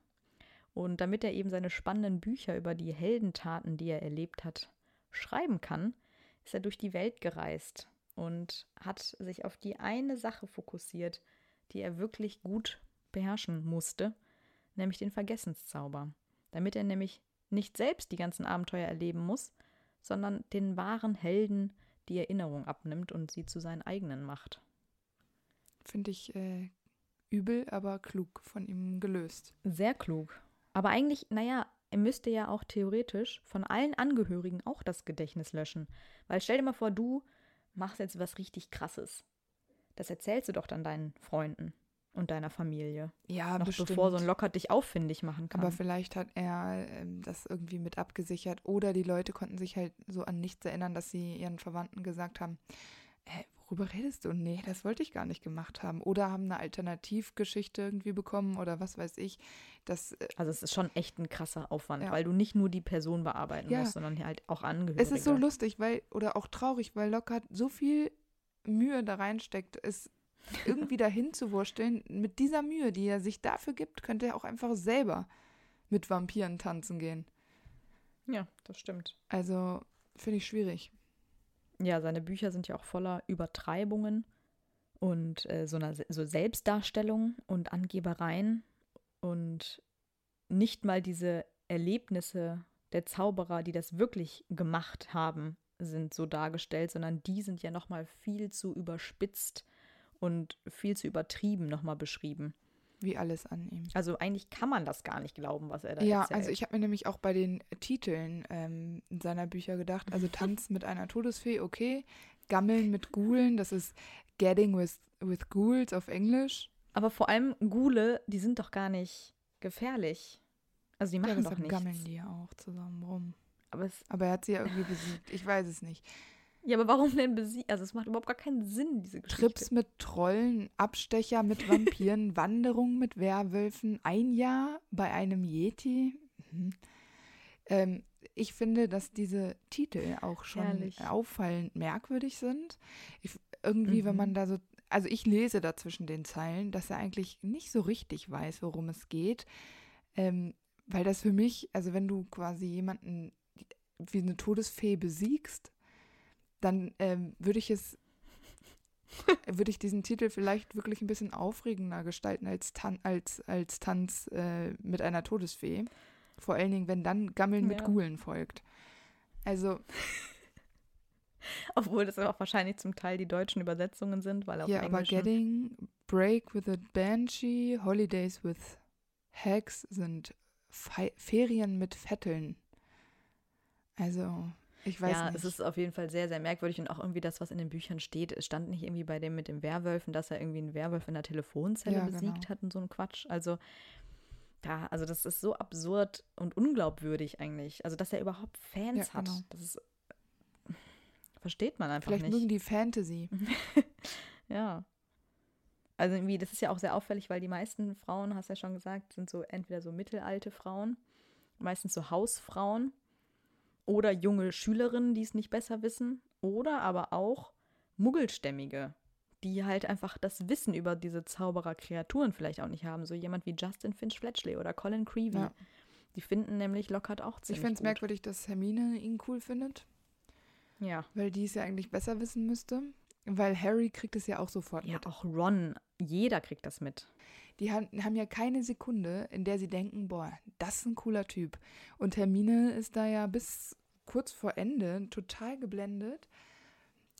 Und damit er eben seine spannenden Bücher über die Heldentaten, die er erlebt hat, schreiben kann, ist er durch die Welt gereist und hat sich auf die eine Sache fokussiert, die er wirklich gut beherrschen musste, nämlich den Vergessenszauber, damit er nämlich nicht selbst die ganzen Abenteuer erleben muss, sondern den wahren Helden die Erinnerung abnimmt und sie zu seinen eigenen macht. Finde ich äh, übel, aber klug von ihm gelöst. Sehr klug. Aber eigentlich, naja, er müsste ja auch theoretisch von allen Angehörigen auch das Gedächtnis löschen. Weil stell dir mal vor, du machst jetzt was richtig Krasses. Das erzählst du doch dann deinen Freunden und deiner Familie. Ja, noch bestimmt. bevor so ein Locker dich auffindig machen kann. Aber vielleicht hat er ähm, das irgendwie mit abgesichert oder die Leute konnten sich halt so an nichts erinnern, dass sie ihren Verwandten gesagt haben, äh, worüber redest du? Nee, das wollte ich gar nicht gemacht haben. Oder haben eine Alternativgeschichte irgendwie bekommen oder was weiß ich. Das, äh, also es ist schon echt ein krasser Aufwand, ja. weil du nicht nur die Person bearbeiten ja. musst, sondern halt auch Angehörige. Es ist so lustig, weil, oder auch traurig, weil Lockhart so viel Mühe da reinsteckt, es irgendwie dahin zu wursteln, mit dieser Mühe, die er sich dafür gibt, könnte er auch einfach selber mit Vampiren tanzen gehen. Ja, das stimmt. Also finde ich schwierig. Ja, seine Bücher sind ja auch voller Übertreibungen und äh, so, einer, so Selbstdarstellung und Angebereien und nicht mal diese Erlebnisse der Zauberer, die das wirklich gemacht haben, sind so dargestellt, sondern die sind ja noch mal viel zu überspitzt und viel zu übertrieben nochmal beschrieben. Wie alles an ihm. Also eigentlich kann man das gar nicht glauben, was er da ja, erzählt. Ja, also ich habe mir nämlich auch bei den Titeln ähm, seiner Bücher gedacht, also <laughs> Tanz mit einer Todesfee, okay. Gammeln mit Ghoulen, das ist Getting with, with Ghouls auf Englisch. Aber vor allem Gule, die sind doch gar nicht gefährlich. Also die machen ja, doch nichts. gammeln die ja auch zusammen rum. Aber, es, Aber er hat sie ja irgendwie besiegt. Ich weiß es nicht. Ja, aber warum denn besiegen? Also es macht überhaupt gar keinen Sinn, diese Geschichte. Trips mit Trollen, Abstecher mit Vampiren, <laughs> Wanderung mit Werwölfen, ein Jahr bei einem Yeti. Mhm. Ähm, ich finde, dass diese Titel auch schon Herrlich. auffallend merkwürdig sind. Ich, irgendwie, wenn Mhm. man da so, also ich lese da zwischen den Zeilen, dass er eigentlich nicht so richtig weiß, worum es geht. Ähm, weil das für mich, also wenn du quasi jemanden wie eine Todesfee besiegst, dann ähm, würde ich es, <laughs> würde ich diesen Titel vielleicht wirklich ein bisschen aufregender gestalten als, Tan als, als Tanz äh, mit einer Todesfee. Vor allen Dingen, wenn dann Gammeln mit Ja. Gulen folgt. Also, <laughs> Obwohl das auch wahrscheinlich zum Teil die deutschen Übersetzungen sind, weil auf ja, aber Englisch. Getting, Break with a Banshee, Holidays with Hags sind Fe Ferien mit Vetteln. Also, ich weiß ja, nicht. es ist auf jeden Fall sehr, sehr merkwürdig und auch irgendwie das, was in den Büchern steht. Es stand nicht irgendwie bei dem mit den Werwölfen, dass er irgendwie einen Werwolf in der Telefonzelle Ja, besiegt genau. hat und so ein Quatsch. Also, ja, also das ist so absurd und unglaubwürdig eigentlich. Also, dass er überhaupt Fans Ja, hat, genau. das ist. Versteht man einfach Vielleicht nicht. mögen die Fantasy. <laughs> Ja. Also irgendwie, das ist ja auch sehr auffällig, weil die meisten Frauen, hast du ja schon gesagt, sind so entweder so mittelalte Frauen, meistens so Hausfrauen oder junge Schülerinnen, die es nicht besser wissen, oder aber auch Muggelstämmige, die halt einfach das Wissen über diese Zauberer-Kreaturen vielleicht auch nicht haben. So jemand wie Justin Finch Fletchley oder Colin Creevy. Ja. Die finden nämlich Lockhart auch Ich ziemlich finde es merkwürdig, dass Hermine ihn cool findet, Ja. weil die es ja eigentlich besser wissen müsste. Weil Harry kriegt es ja auch sofort Ja, mit. auch Ron. Jeder kriegt das mit. Die haben, haben ja keine Sekunde, in der sie denken, boah, das ist ein cooler Typ. Und Hermine ist da ja bis kurz vor Ende total geblendet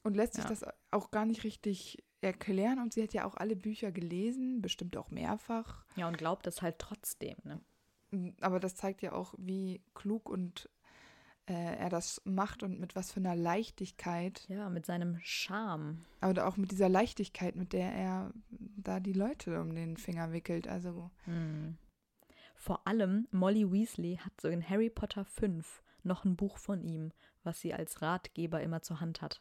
und lässt sich Ja. das auch gar nicht richtig erklären. Und sie hat ja auch alle Bücher gelesen, bestimmt auch mehrfach. Ja, und glaubt das halt trotzdem, ne? Aber das zeigt ja auch, wie klug und äh, er das macht und mit was für einer Leichtigkeit. Ja, mit seinem Charme. Aber auch mit dieser Leichtigkeit, mit der er da die Leute um den Finger wickelt. Also Hm. Vor allem Molly Weasley hat so in Harry Potter 5 noch ein Buch von ihm, was sie als Ratgeber immer zur Hand hat.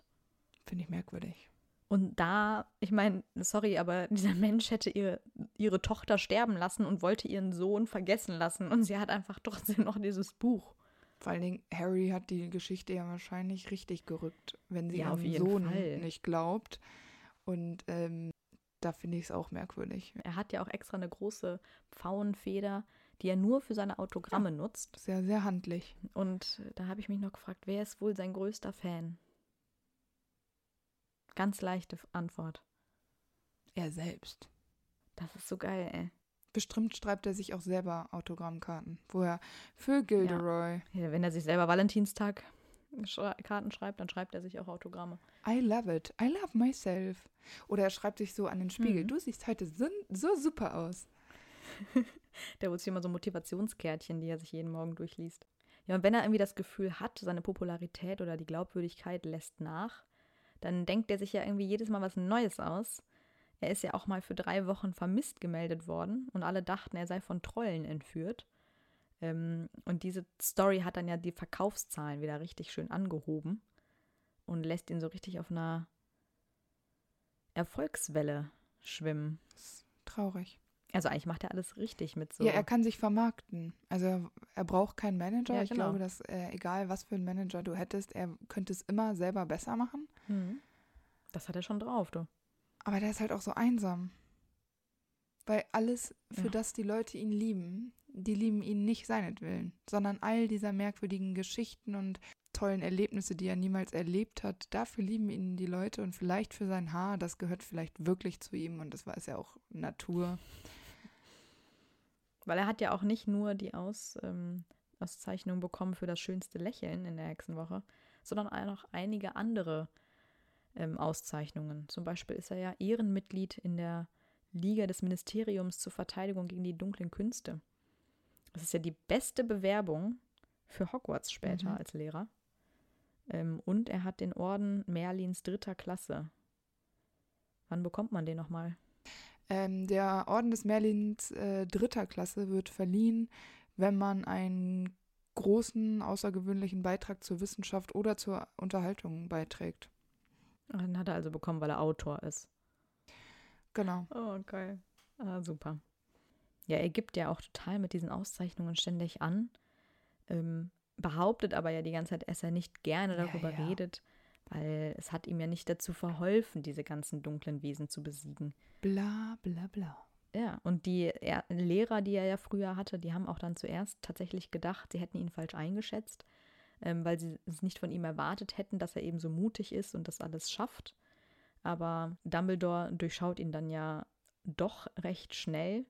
finde ich merkwürdig. Und da, ich meine, sorry, aber <laughs> dieser Mensch hätte ihre, ihre Tochter sterben lassen und wollte ihren Sohn vergessen lassen. Und sie hat einfach trotzdem noch dieses Buch. Vor allen Dingen, Harry hat die Geschichte ja wahrscheinlich richtig gerückt, wenn sie Ja, auf ihrem Sohn Fall. nicht glaubt. Und ähm, da finde ich es auch merkwürdig. Er hat ja auch extra eine große Pfauenfeder, die er nur für seine Autogramme nutzt. Sehr, sehr handlich. Und da habe ich mich noch gefragt, wer ist wohl sein größter Fan? Ganz leichte Antwort. Er selbst. Das ist so geil, ey. Bestimmt schreibt er sich auch selber Autogrammkarten. Woher? Für Gilderoy. Ja, wenn er sich selber Valentinstag schrei Karten schreibt, dann schreibt er sich auch Autogramme. I love it. I love myself. Oder er schreibt sich so an den Spiegel. Mhm. Du siehst heute so, so super aus. <laughs> <laughs> Der holt sich immer so Motivationskärtchen, die er sich jeden Morgen durchliest. Ja, und wenn er irgendwie das Gefühl hat, seine Popularität oder die Glaubwürdigkeit lässt nach, dann denkt er sich ja irgendwie jedes Mal was Neues aus. Er ist ja auch mal für drei Wochen vermisst gemeldet worden und alle dachten, er sei von Trollen entführt. Ähm, und diese Story hat dann ja die Verkaufszahlen wieder richtig schön angehoben und lässt ihn so richtig auf einer Erfolgswelle schwimmen. Traurig. Also eigentlich macht er alles richtig mit so. Ja, er kann sich vermarkten. Also er, braucht keinen Manager. Ja, ich genau. glaube, dass äh, egal was für einen Manager du hättest, er könnte es immer selber besser machen. Mhm. Das hat er schon drauf, du. Aber der ist halt auch so einsam. Weil alles, für Ja. das die Leute ihn lieben, die lieben ihn nicht seinetwillen, sondern all dieser merkwürdigen Geschichten und tollen Erlebnisse, die er niemals erlebt hat, dafür lieben ihn die Leute und vielleicht für sein Haar, das gehört vielleicht wirklich zu ihm und das war es ja auch Natur. Weil er hat ja auch nicht nur die Aus, ähm, Auszeichnung bekommen für das schönste Lächeln in der Hexenwoche, sondern auch noch einige andere ähm, Auszeichnungen. Zum Beispiel ist er ja Ehrenmitglied in der Liga des Ministeriums zur Verteidigung gegen die dunklen Künste. Das ist ja die beste Bewerbung für Hogwarts später Mhm. als Lehrer. Ähm, und er hat den Orden Merlins dritter Klasse. Wann bekommt man den nochmal? Ähm, der Orden des Merlins äh, dritter Klasse wird verliehen, wenn man einen großen, außergewöhnlichen Beitrag zur Wissenschaft oder zur Unterhaltung beiträgt. Den hat er also bekommen, weil er Autor ist. Genau. Oh, geil. Ah, super. Ja, er gibt ja auch total mit diesen Auszeichnungen ständig an. Ähm, behauptet aber ja die ganze Zeit, dass er nicht gerne Ja, darüber ja. redet, weil es hat ihm ja nicht dazu verholfen, diese ganzen dunklen Wesen zu besiegen. Bla bla bla. Ja, und die er Lehrer, die er ja früher hatte, die haben auch dann zuerst tatsächlich gedacht, sie hätten ihn falsch eingeschätzt, ähm, weil sie es nicht von ihm erwartet hätten, dass er eben so mutig ist und das alles schafft. Aber Dumbledore durchschaut ihn dann ja doch recht schnell,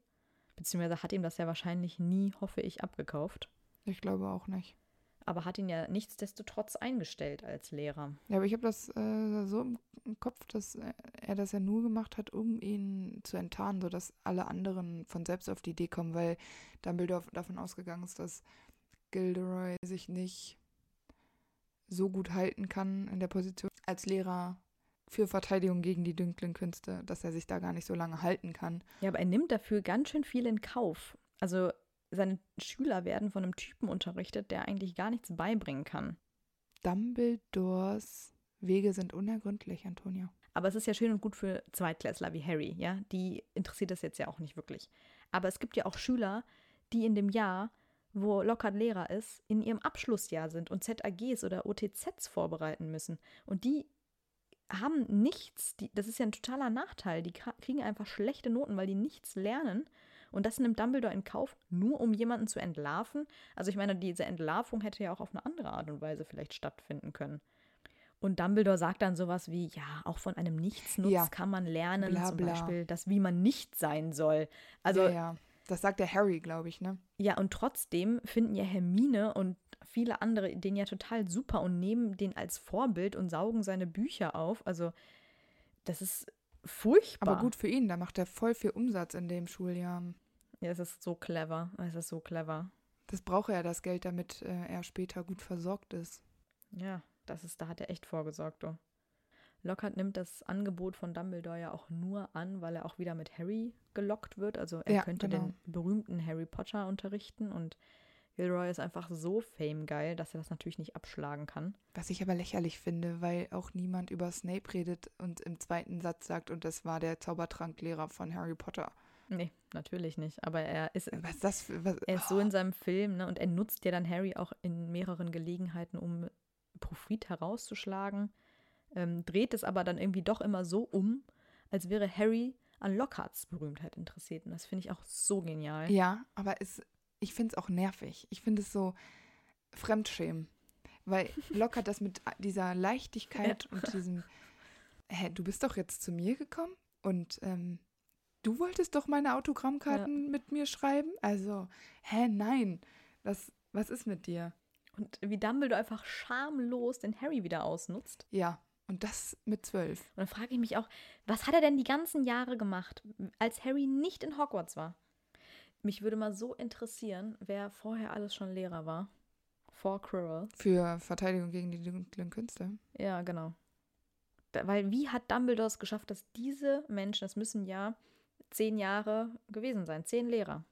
beziehungsweise hat ihm das ja wahrscheinlich nie, hoffe ich, abgekauft, Ich glaube auch nicht. Aber hat ihn ja nichtsdestotrotz eingestellt als Lehrer. Ja, aber ich habe das äh, so im, Kopf, dass äh, er das ja nur gemacht hat, um ihn zu enttarnen, sodass alle anderen von selbst auf die Idee kommen, weil Dumbledore davon ausgegangen ist, dass Gilderoy sich nicht so gut halten kann in der Position als Lehrer für Verteidigung gegen die dunklen Künste, dass er sich da gar nicht so lange halten kann. Ja, aber er nimmt dafür ganz schön viel in Kauf. Also seine Schüler werden von einem Typen unterrichtet, der eigentlich gar nichts beibringen kann. Dumbledores Wege sind unergründlich, Antonia. Aber es ist ja schön und gut für Zweitklässler wie Harry, ja. Die interessiert das jetzt ja auch nicht wirklich. Aber es gibt ja auch Schüler, die in dem Jahr, wo Lockhart Lehrer ist, in ihrem Abschlussjahr sind und ZAGs oder OTZs vorbereiten müssen. Und die haben nichts, die, das ist ja ein totaler Nachteil. Die kriegen einfach schlechte Noten, weil die nichts lernen. Und das nimmt Dumbledore in Kauf, nur um jemanden zu entlarven. Also ich meine, diese Entlarvung hätte ja auch auf eine andere Art und Weise vielleicht stattfinden können. Und Dumbledore sagt dann sowas wie, ja, auch von einem Nichtsnutz Ja. kann man lernen, Bla, zum bla. Beispiel, dass wie man nicht sein soll. Also ja, ja. Das sagt der Harry, glaube ich, ne? ja, und trotzdem finden ja Hermine und viele andere den ja total super und nehmen den als Vorbild und saugen seine Bücher auf. Also, das ist furchtbar. Aber gut für ihn, da macht er voll viel Umsatz in dem Schuljahr. Ja, es ist so clever. Es ist so clever. Das braucht er das Geld, damit äh, er später gut versorgt ist. Ja, das ist, da hat er echt vorgesorgt, du. Lockhart nimmt das Angebot von Dumbledore ja auch nur an, weil er auch wieder mit Harry gelockt wird. Also er Ja, könnte genau. den berühmten Harry Potter unterrichten und Gilroy ist einfach so famegeil, dass er das natürlich nicht abschlagen kann. Was ich aber lächerlich finde, weil auch niemand über Snape redet und im zweiten Satz sagt, und das war der Zaubertranklehrer von Harry Potter. Nee, natürlich nicht. Aber er ist, Was ist das für. Was, er ist so in seinem Film, ne? Und er nutzt ja dann Harry auch in mehreren Gelegenheiten, um Profit herauszuschlagen. Ähm, dreht es aber dann irgendwie doch immer so um, als wäre Harry an Lockharts Berühmtheit interessiert. Und das finde ich auch so genial. Ja, aber es, ich finde es auch nervig. Ich finde es so Fremdschämen. Weil Lockhart das mit dieser Leichtigkeit und diesem, hä, du bist doch jetzt zu mir gekommen und ähm, du wolltest doch meine Autogrammkarten mit mir schreiben? Also, hä, nein. Das, was ist mit dir? Und wie Dumbledore einfach schamlos den Harry wieder ausnutzt. Ja, und das mit zwölf. Und dann frage ich mich auch, was hat er denn die ganzen Jahre gemacht, als Harry nicht in Hogwarts war? Mich würde mal so interessieren, wer vorher alles schon Lehrer war. Vor Quirrell. Für Verteidigung gegen die dunklen Künste. Ja, genau. Da, weil wie hat Dumbledore es geschafft, dass diese Menschen, das müssen ja zehn Jahre gewesen sein, zehn Lehrer.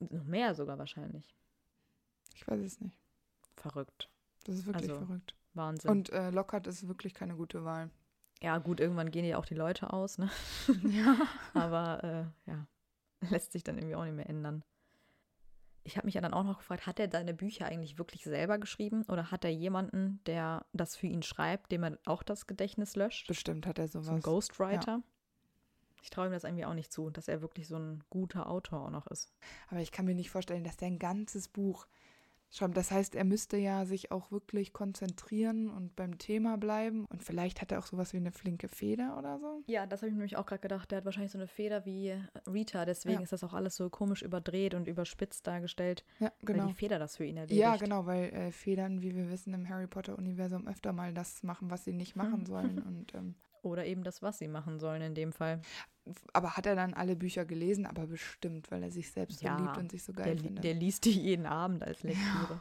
Noch mehr sogar wahrscheinlich. Ich weiß es nicht. Verrückt. Das ist wirklich Also, verrückt. Wahnsinn. Und äh, Lockhart ist wirklich keine gute Wahl. ja, gut, irgendwann gehen ja auch die Leute aus, ne? <laughs> ja. <laughs> Aber äh, ja, <laughs> lässt sich dann irgendwie auch nicht mehr ändern. Ich habe mich ja dann auch noch gefragt, hat er seine Bücher eigentlich wirklich selber geschrieben oder hat er jemanden, der das für ihn schreibt, dem er auch das Gedächtnis löscht? Bestimmt hat er sowas. So ein Ghostwriter? Ich traue ihm das irgendwie auch nicht zu, dass er wirklich so ein guter Autor auch noch ist. Aber ich kann mir nicht vorstellen, dass der ein ganzes Buch schreibt. Das heißt, er müsste ja sich auch wirklich konzentrieren und beim Thema bleiben. Und vielleicht hat er auch sowas wie eine flinke Feder oder so. Ja, das habe ich mir nämlich auch gerade gedacht. Der hat wahrscheinlich so eine Feder wie Rita, deswegen Ja. ist das auch alles so komisch überdreht und überspitzt dargestellt, Ja, weil genau. die Feder das für ihn erledigt. Ja, genau, weil äh, Federn, wie wir wissen, im Harry Potter-Universum öfter mal das machen, was sie nicht machen sollen. <laughs> Und ähm, Oder eben das, was sie machen sollen in dem Fall. aber hat er dann alle Bücher gelesen? Aber bestimmt, weil er sich selbst Ja, so liebt und sich so Der, geil li- findet. der liest die jeden Abend als Lektüre.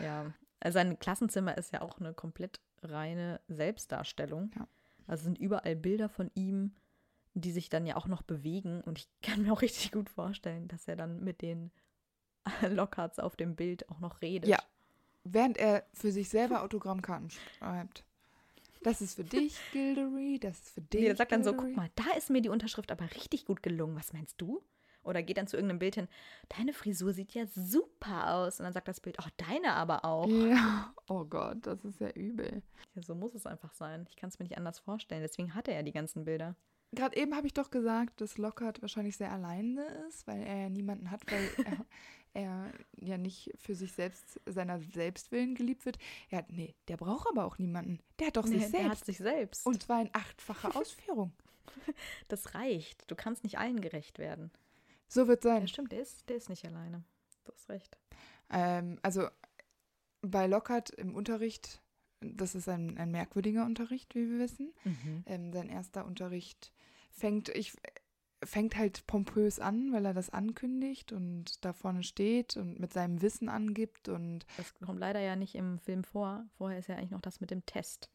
Ja. Also sein Klassenzimmer ist ja auch eine komplett reine Selbstdarstellung. Ja. Also es sind überall Bilder von ihm die sich dann ja auch noch bewegen. Und ich kann mir auch richtig gut vorstellen, dass er dann mit den <laughs> Lockharts auf dem Bild auch noch redet. Ja. Während er für sich selber Autogrammkarten schreibt. Das ist für dich, Gildery, das ist für dich. Nee, er sagt dann so, guck mal, da ist mir die Unterschrift aber richtig gut gelungen. Was meinst du? Oder geht dann zu irgendeinem Bild hin, deine Frisur sieht ja super aus. Und dann sagt das Bild, ach, deine aber auch. Ja, <laughs> oh Gott, das ist ja übel. Ja, so muss es einfach sein. Ich kann es mir nicht anders vorstellen. Deswegen hat er ja die ganzen Bilder. Gerade eben habe ich doch gesagt, dass Lockhart wahrscheinlich sehr alleine ist, weil er ja niemanden hat, weil <laughs> er, er ja nicht für sich selbst, seiner Selbstwillen geliebt wird. Ja, nee, der braucht aber auch niemanden. Der hat doch Nee, sich der hat selbst. sich selbst. Und zwar in achtfacher <laughs> Ausführung. das reicht. Du kannst nicht allen gerecht werden. So wird Ja, sein. stimmt, der ist, der ist nicht alleine. Du hast recht. Ähm, also bei Lockhart im Unterricht, das ist ein, ein merkwürdiger Unterricht, wie wir wissen. Ähm, sein erster Unterricht fängt, ich, fängt halt pompös an, weil er das ankündigt und da vorne steht und mit seinem Wissen angibt und Das kommt leider ja nicht im Film vor. Vorher ist ja eigentlich noch das mit dem Test.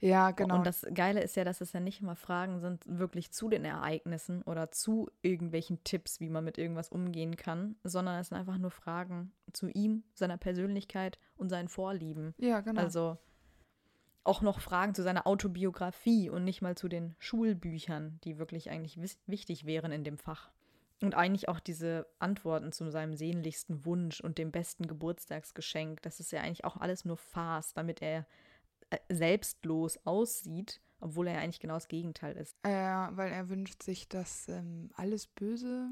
ja, genau. Und das Geile ist ja, dass es ja nicht immer Fragen sind, wirklich zu den Ereignissen oder zu irgendwelchen Tipps, wie man mit irgendwas umgehen kann, sondern es sind einfach nur Fragen zu ihm, seiner Persönlichkeit und seinen Vorlieben. ja, genau. Also auch noch Fragen zu seiner Autobiografie und nicht mal zu den Schulbüchern, die wirklich eigentlich wichtig wären in dem Fach. Und eigentlich auch diese Antworten zu seinem sehnlichsten Wunsch und dem besten Geburtstagsgeschenk, das ist ja eigentlich auch alles nur Farce, damit er äh, selbstlos aussieht, obwohl er ja eigentlich genau das Gegenteil ist. Ja, weil er wünscht sich, dass ähm, alles Böse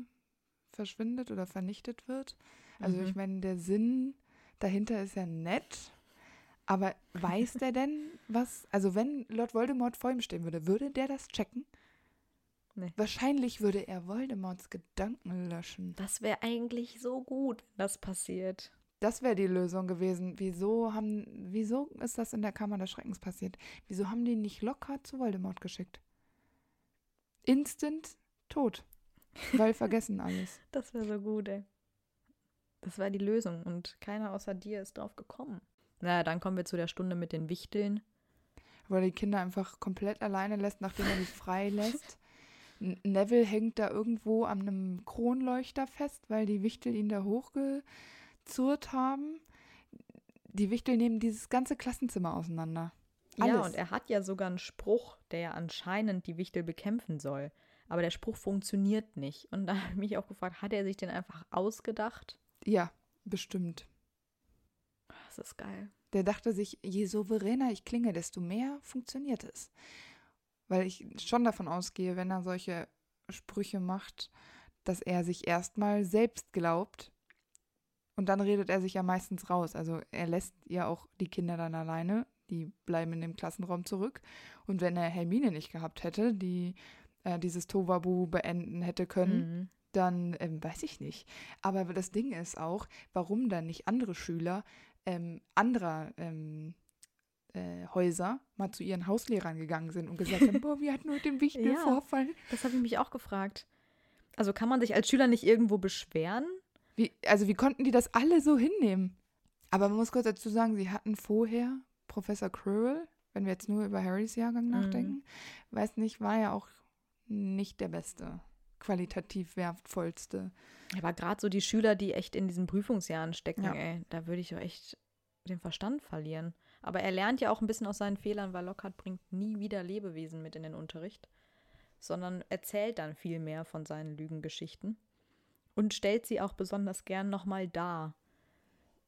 verschwindet oder vernichtet wird. Also Mhm. ich meine, der Sinn dahinter ist ja nett, aber weiß der denn was? Also wenn Lord Voldemort vor ihm stehen würde, würde der das checken? Nee. Wahrscheinlich würde er Voldemorts Gedanken löschen. Das wäre eigentlich so gut, wenn das passiert. Das wäre die Lösung gewesen. Wieso haben, wieso ist das in der Kammer des Schreckens passiert? Wieso haben die nicht locker zu Voldemort geschickt? Instant tot. Weil vergessen alles. <laughs> Das wäre so gut, ey. Das war die Lösung und keiner außer dir ist drauf gekommen. Naja, dann kommen wir zu der Stunde mit den Wichteln. Wo er die Kinder einfach komplett alleine lässt, nachdem er die frei lässt. Neville hängt da irgendwo an einem Kronleuchter fest, weil die Wichtel ihn da hochgezurrt haben. Die Wichtel nehmen dieses ganze Klassenzimmer auseinander. Ja, Alles. und er hat ja sogar einen Spruch, der ja anscheinend die Wichtel bekämpfen soll. Aber der Spruch funktioniert nicht. Und da <laughs> habe ich mich auch gefragt, hat er sich den einfach ausgedacht? Ja, bestimmt. Das ist geil. Der dachte sich, je souveräner ich klinge, desto mehr funktioniert es. Weil ich schon davon ausgehe, wenn er solche Sprüche macht, dass er sich erstmal selbst glaubt und dann redet er sich ja meistens raus. Also er lässt ja auch die Kinder dann alleine, die bleiben in dem Klassenraum zurück. Und wenn er Hermine nicht gehabt hätte, die äh, dieses Tovabu beenden hätte können, Mhm. dann ähm, weiß ich nicht. Aber das Ding ist auch, warum dann nicht andere Schüler ähm, anderer ähm, äh, Häuser mal zu ihren Hauslehrern gegangen sind und gesagt haben, <laughs> boah, wir hatten heute den wichtigen Ja. Vorfall. Das habe ich mich auch gefragt. Also kann man sich als Schüler nicht irgendwo beschweren? Wie, also wie konnten die das alle so hinnehmen? Aber man muss kurz dazu sagen, sie hatten vorher Professor Quirrell, wenn wir jetzt nur über Harrys Jahrgang Mhm. nachdenken, weiß nicht, war ja auch nicht der beste, qualitativ wertvollste. Aber gerade so die Schüler, die echt in diesen Prüfungsjahren stecken, Ja. ey, da würde ich doch echt den Verstand verlieren. Aber er lernt ja auch ein bisschen aus seinen Fehlern, weil Lockhart bringt nie wieder Lebewesen mit in den Unterricht, sondern erzählt dann viel mehr von seinen Lügengeschichten und stellt sie auch besonders gern nochmal dar.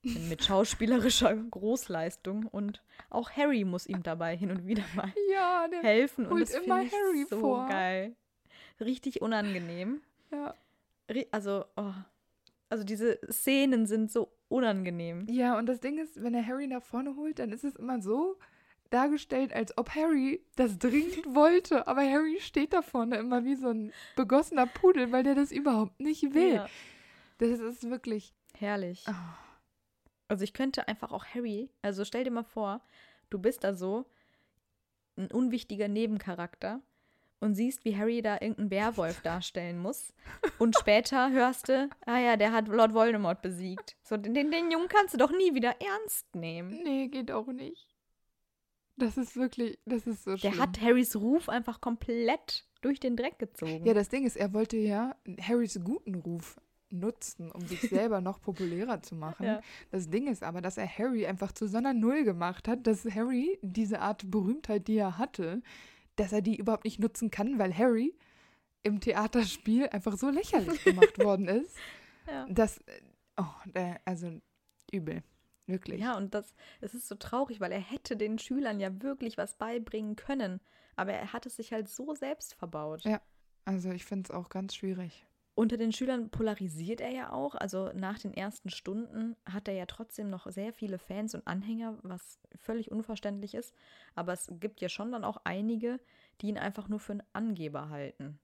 Mit <laughs> schauspielerischer Großleistung und auch Harry muss ihm dabei hin und wieder mal Ja, helfen und das immer Harry so vor. geil. Richtig unangenehm. ja. Also, oh. also diese Szenen sind so unangenehm. Ja, und das Ding ist, wenn er Harry nach vorne holt, dann ist es immer so dargestellt, als ob Harry das dringend <laughs> wollte. Aber Harry steht da vorne immer wie so ein begossener Pudel, weil der das überhaupt nicht will. Ja, Das ist wirklich. herrlich. Ah. Also ich könnte einfach auch Harry, also stell dir mal vor, du bist da so ein unwichtiger Nebencharakter und siehst, wie Harry da irgendeinen Werwolf darstellen muss. Und später hörst du, ah ja, der hat Lord Voldemort besiegt. So, den, den, Jungen kannst du doch nie wieder ernst nehmen. Nee, geht auch nicht. Das ist wirklich, das ist so schlimm. Der hat Harrys Ruf einfach komplett durch den Dreck gezogen. Ja, das Ding ist, er wollte ja Harrys guten Ruf nutzen, um sich <laughs> selber noch populärer zu machen. Ja. Das Ding ist aber, dass er Harry einfach zu so einer Null gemacht hat, dass Harry diese Art Berühmtheit, die er hatte, dass er die überhaupt nicht nutzen kann, weil Harry im Theaterspiel einfach so lächerlich gemacht worden ist, <laughs> Ja. dass, äh, oh, also übel, wirklich. Ja, und das, es ist so traurig, weil er hätte den Schülern ja wirklich was beibringen können. Aber er hat es sich halt so selbst verbaut. Ja. Also ich finde es auch ganz schwierig. Unter den Schülern polarisiert er ja auch. Also nach den ersten Stunden hat er ja trotzdem noch sehr viele Fans und Anhänger, was völlig unverständlich ist. Aber es gibt ja schon dann auch einige, die ihn einfach nur für einen Angeber halten.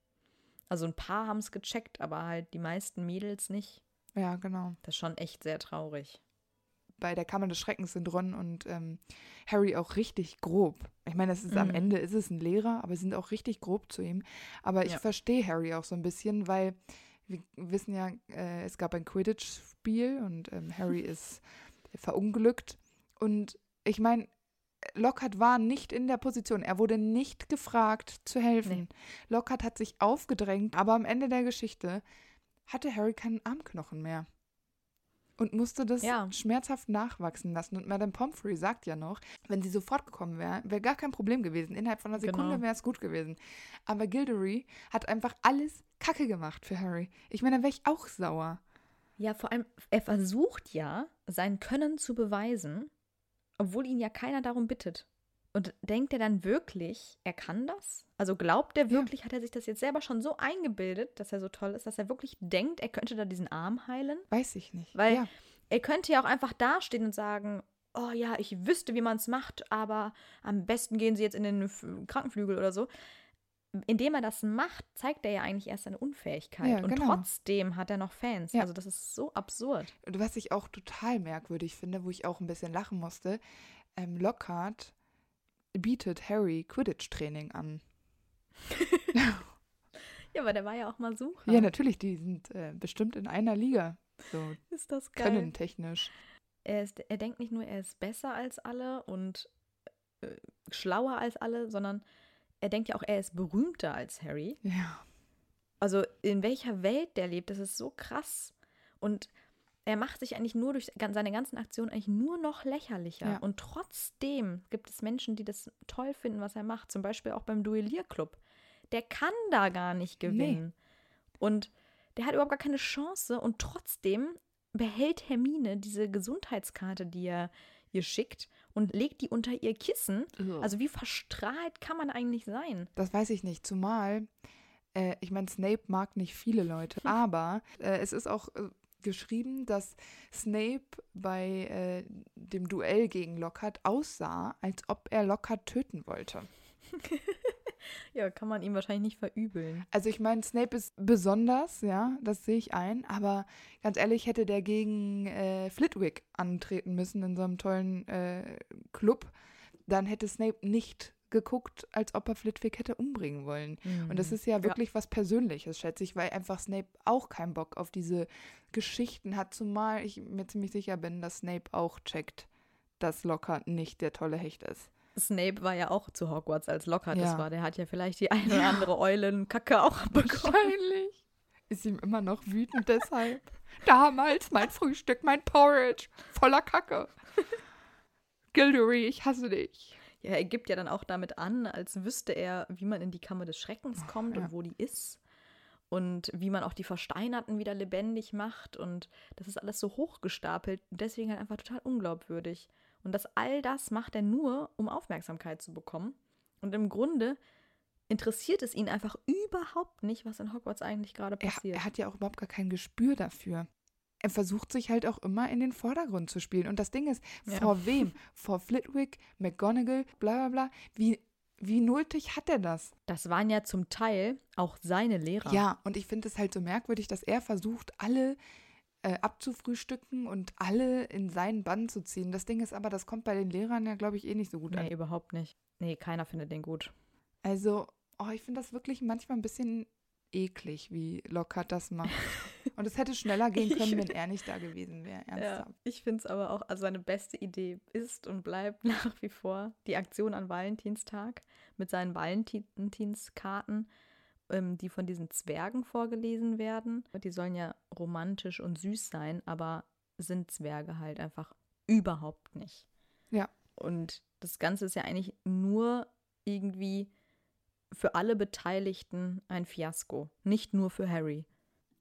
Also ein paar haben es gecheckt, aber halt die meisten Mädels nicht. Ja, genau. Das ist schon echt sehr traurig. Bei der Kammer des Schreckens sind Ron und ähm, Harry auch richtig grob. Ich meine, das ist am Mhm. Ende ist es ein Lehrer, aber sie sind auch richtig grob zu ihm. Aber ich Ja. verstehe Harry auch so ein bisschen, weil wir wissen ja, äh, es gab ein Quidditch-Spiel und ähm, Harry <laughs> ist verunglückt. Und ich meine, Lockhart war nicht in der Position. Er wurde nicht gefragt zu helfen. Nee. Lockhart hat sich aufgedrängt, aber am Ende der Geschichte hatte Harry keinen Armknochen mehr. Und musste das Ja. schmerzhaft nachwachsen lassen. Und Madame Pomfrey sagt ja noch, wenn sie sofort gekommen wäre, wäre gar kein Problem gewesen. Innerhalb von einer Sekunde Genau. wäre es gut gewesen. Aber Gilderoy hat einfach alles Kacke gemacht für Harry. Ich meine, da wäre ich auch sauer. Ja, vor allem, er versucht ja, sein Können zu beweisen, obwohl ihn ja keiner darum bittet. Und denkt er dann wirklich, er kann das? Also glaubt er wirklich, hat er sich das jetzt selber schon so eingebildet, dass er so toll ist, dass er wirklich denkt, er könnte da diesen Arm heilen? Weiß ich nicht. Weil ja. er könnte ja auch einfach dastehen und sagen, oh ja, ich wüsste, wie man es macht, aber am besten gehen sie jetzt in den F- Krankenflügel oder so. Indem er das macht, zeigt er ja eigentlich erst seine Unfähigkeit. Ja, und genau. trotzdem hat er noch Fans. Ja. Also das ist so absurd. Und was ich auch total merkwürdig finde, wo ich auch ein bisschen lachen musste, ähm, Lockhart bietet Harry Quidditch-Training an. <laughs> Ja, aber der war ja auch mal Sucher. Ja, natürlich, die sind äh, bestimmt in einer Liga. So Ist das geil. könnentechnisch. Er, ist, er denkt nicht nur, er ist besser als alle und äh, schlauer als alle, sondern er denkt ja auch, er ist berühmter als Harry. Ja. Also in welcher Welt der lebt, das ist so krass. Und er macht sich eigentlich nur durch seine ganzen Aktionen eigentlich nur noch lächerlicher. Ja. Und trotzdem gibt es Menschen, die das toll finden, was er macht. Zum Beispiel auch beim Duellierclub. Der kann da gar nicht gewinnen. Und der hat überhaupt gar keine Chance. Und trotzdem behält Hermine diese Gesundheitskarte, die er ihr schickt, und legt die unter ihr Kissen. Ugh. Also wie verstrahlt kann man eigentlich sein? Das weiß ich nicht. Zumal, äh, ich meine, Snape mag nicht viele Leute, <laughs> aber äh, es ist auch äh, geschrieben, dass Snape bei äh, dem Duell gegen Lockhart aussah, als ob er Lockhart töten wollte. <laughs> Ja, kann man ihm wahrscheinlich nicht verübeln. Also ich meine, Snape ist besonders, ja, das sehe ich ein, aber ganz ehrlich, hätte der gegen äh, Flitwick antreten müssen in so einem tollen äh, Club, dann hätte Snape nicht geguckt, als ob er Flitwick hätte umbringen wollen. Und das ist ja wirklich was Persönliches, schätze ich, weil einfach Snape auch keinen Bock auf diese Geschichten hat, zumal ich mir ziemlich sicher bin, dass Snape auch checkt, dass Lockhart nicht der tolle Hecht ist. Snape war ja auch zu Hogwarts, als Lockhart Ja. es war. Der hat ja vielleicht die eine oder andere Eulenkacke auch <laughs> bekommen. Wahrscheinlich. Ist ihm immer noch wütend deshalb. <laughs> Damals mein Frühstück, mein Porridge, voller Kacke. <laughs> Gilderoy, ich hasse dich. Ja, er gibt ja dann auch damit an, als wüsste er, wie man in die Kammer des Schreckens kommt ja. und wo die ist. Und wie man auch die Versteinerten wieder lebendig macht. Und das ist alles so hochgestapelt. Und deswegen halt einfach total unglaubwürdig. Und das all das macht er nur, um Aufmerksamkeit zu bekommen. Und im Grunde interessiert es ihn einfach überhaupt nicht, was in Hogwarts eigentlich gerade Er, passiert. er hat ja auch überhaupt gar kein Gespür dafür. Er versucht sich halt auch immer in den Vordergrund zu spielen. Und das Ding ist, Ja. vor wem? Vor Flitwick, McGonagall, bla bla bla. Wie, wie nultig hat er das? das waren ja zum Teil auch seine Lehrer. Ja, und ich finde es halt so merkwürdig, dass er versucht, alle äh, abzufrühstücken und alle in seinen Bann zu ziehen. Das Ding ist aber, das kommt bei den Lehrern ja, glaube ich, eh nicht so gut an. Nee, überhaupt nicht. Nee, keiner findet den gut. Also, oh, ich finde das wirklich manchmal ein bisschen eklig, wie Lockhart das macht. <laughs> Und es hätte schneller gehen können, wenn er nicht da gewesen wäre. Ja, Ernsthaft. ich finde es aber auch, also seine beste Idee ist und bleibt <laughs> nach wie vor die Aktion an Valentinstag mit seinen Valentinskarten, ähm, die von diesen Zwergen vorgelesen werden. Die sollen ja romantisch und süß sein, aber sind Zwerge halt einfach überhaupt nicht. Ja. Und das Ganze ist ja eigentlich nur irgendwie für alle Beteiligten ein Fiasko, nicht nur für Harry.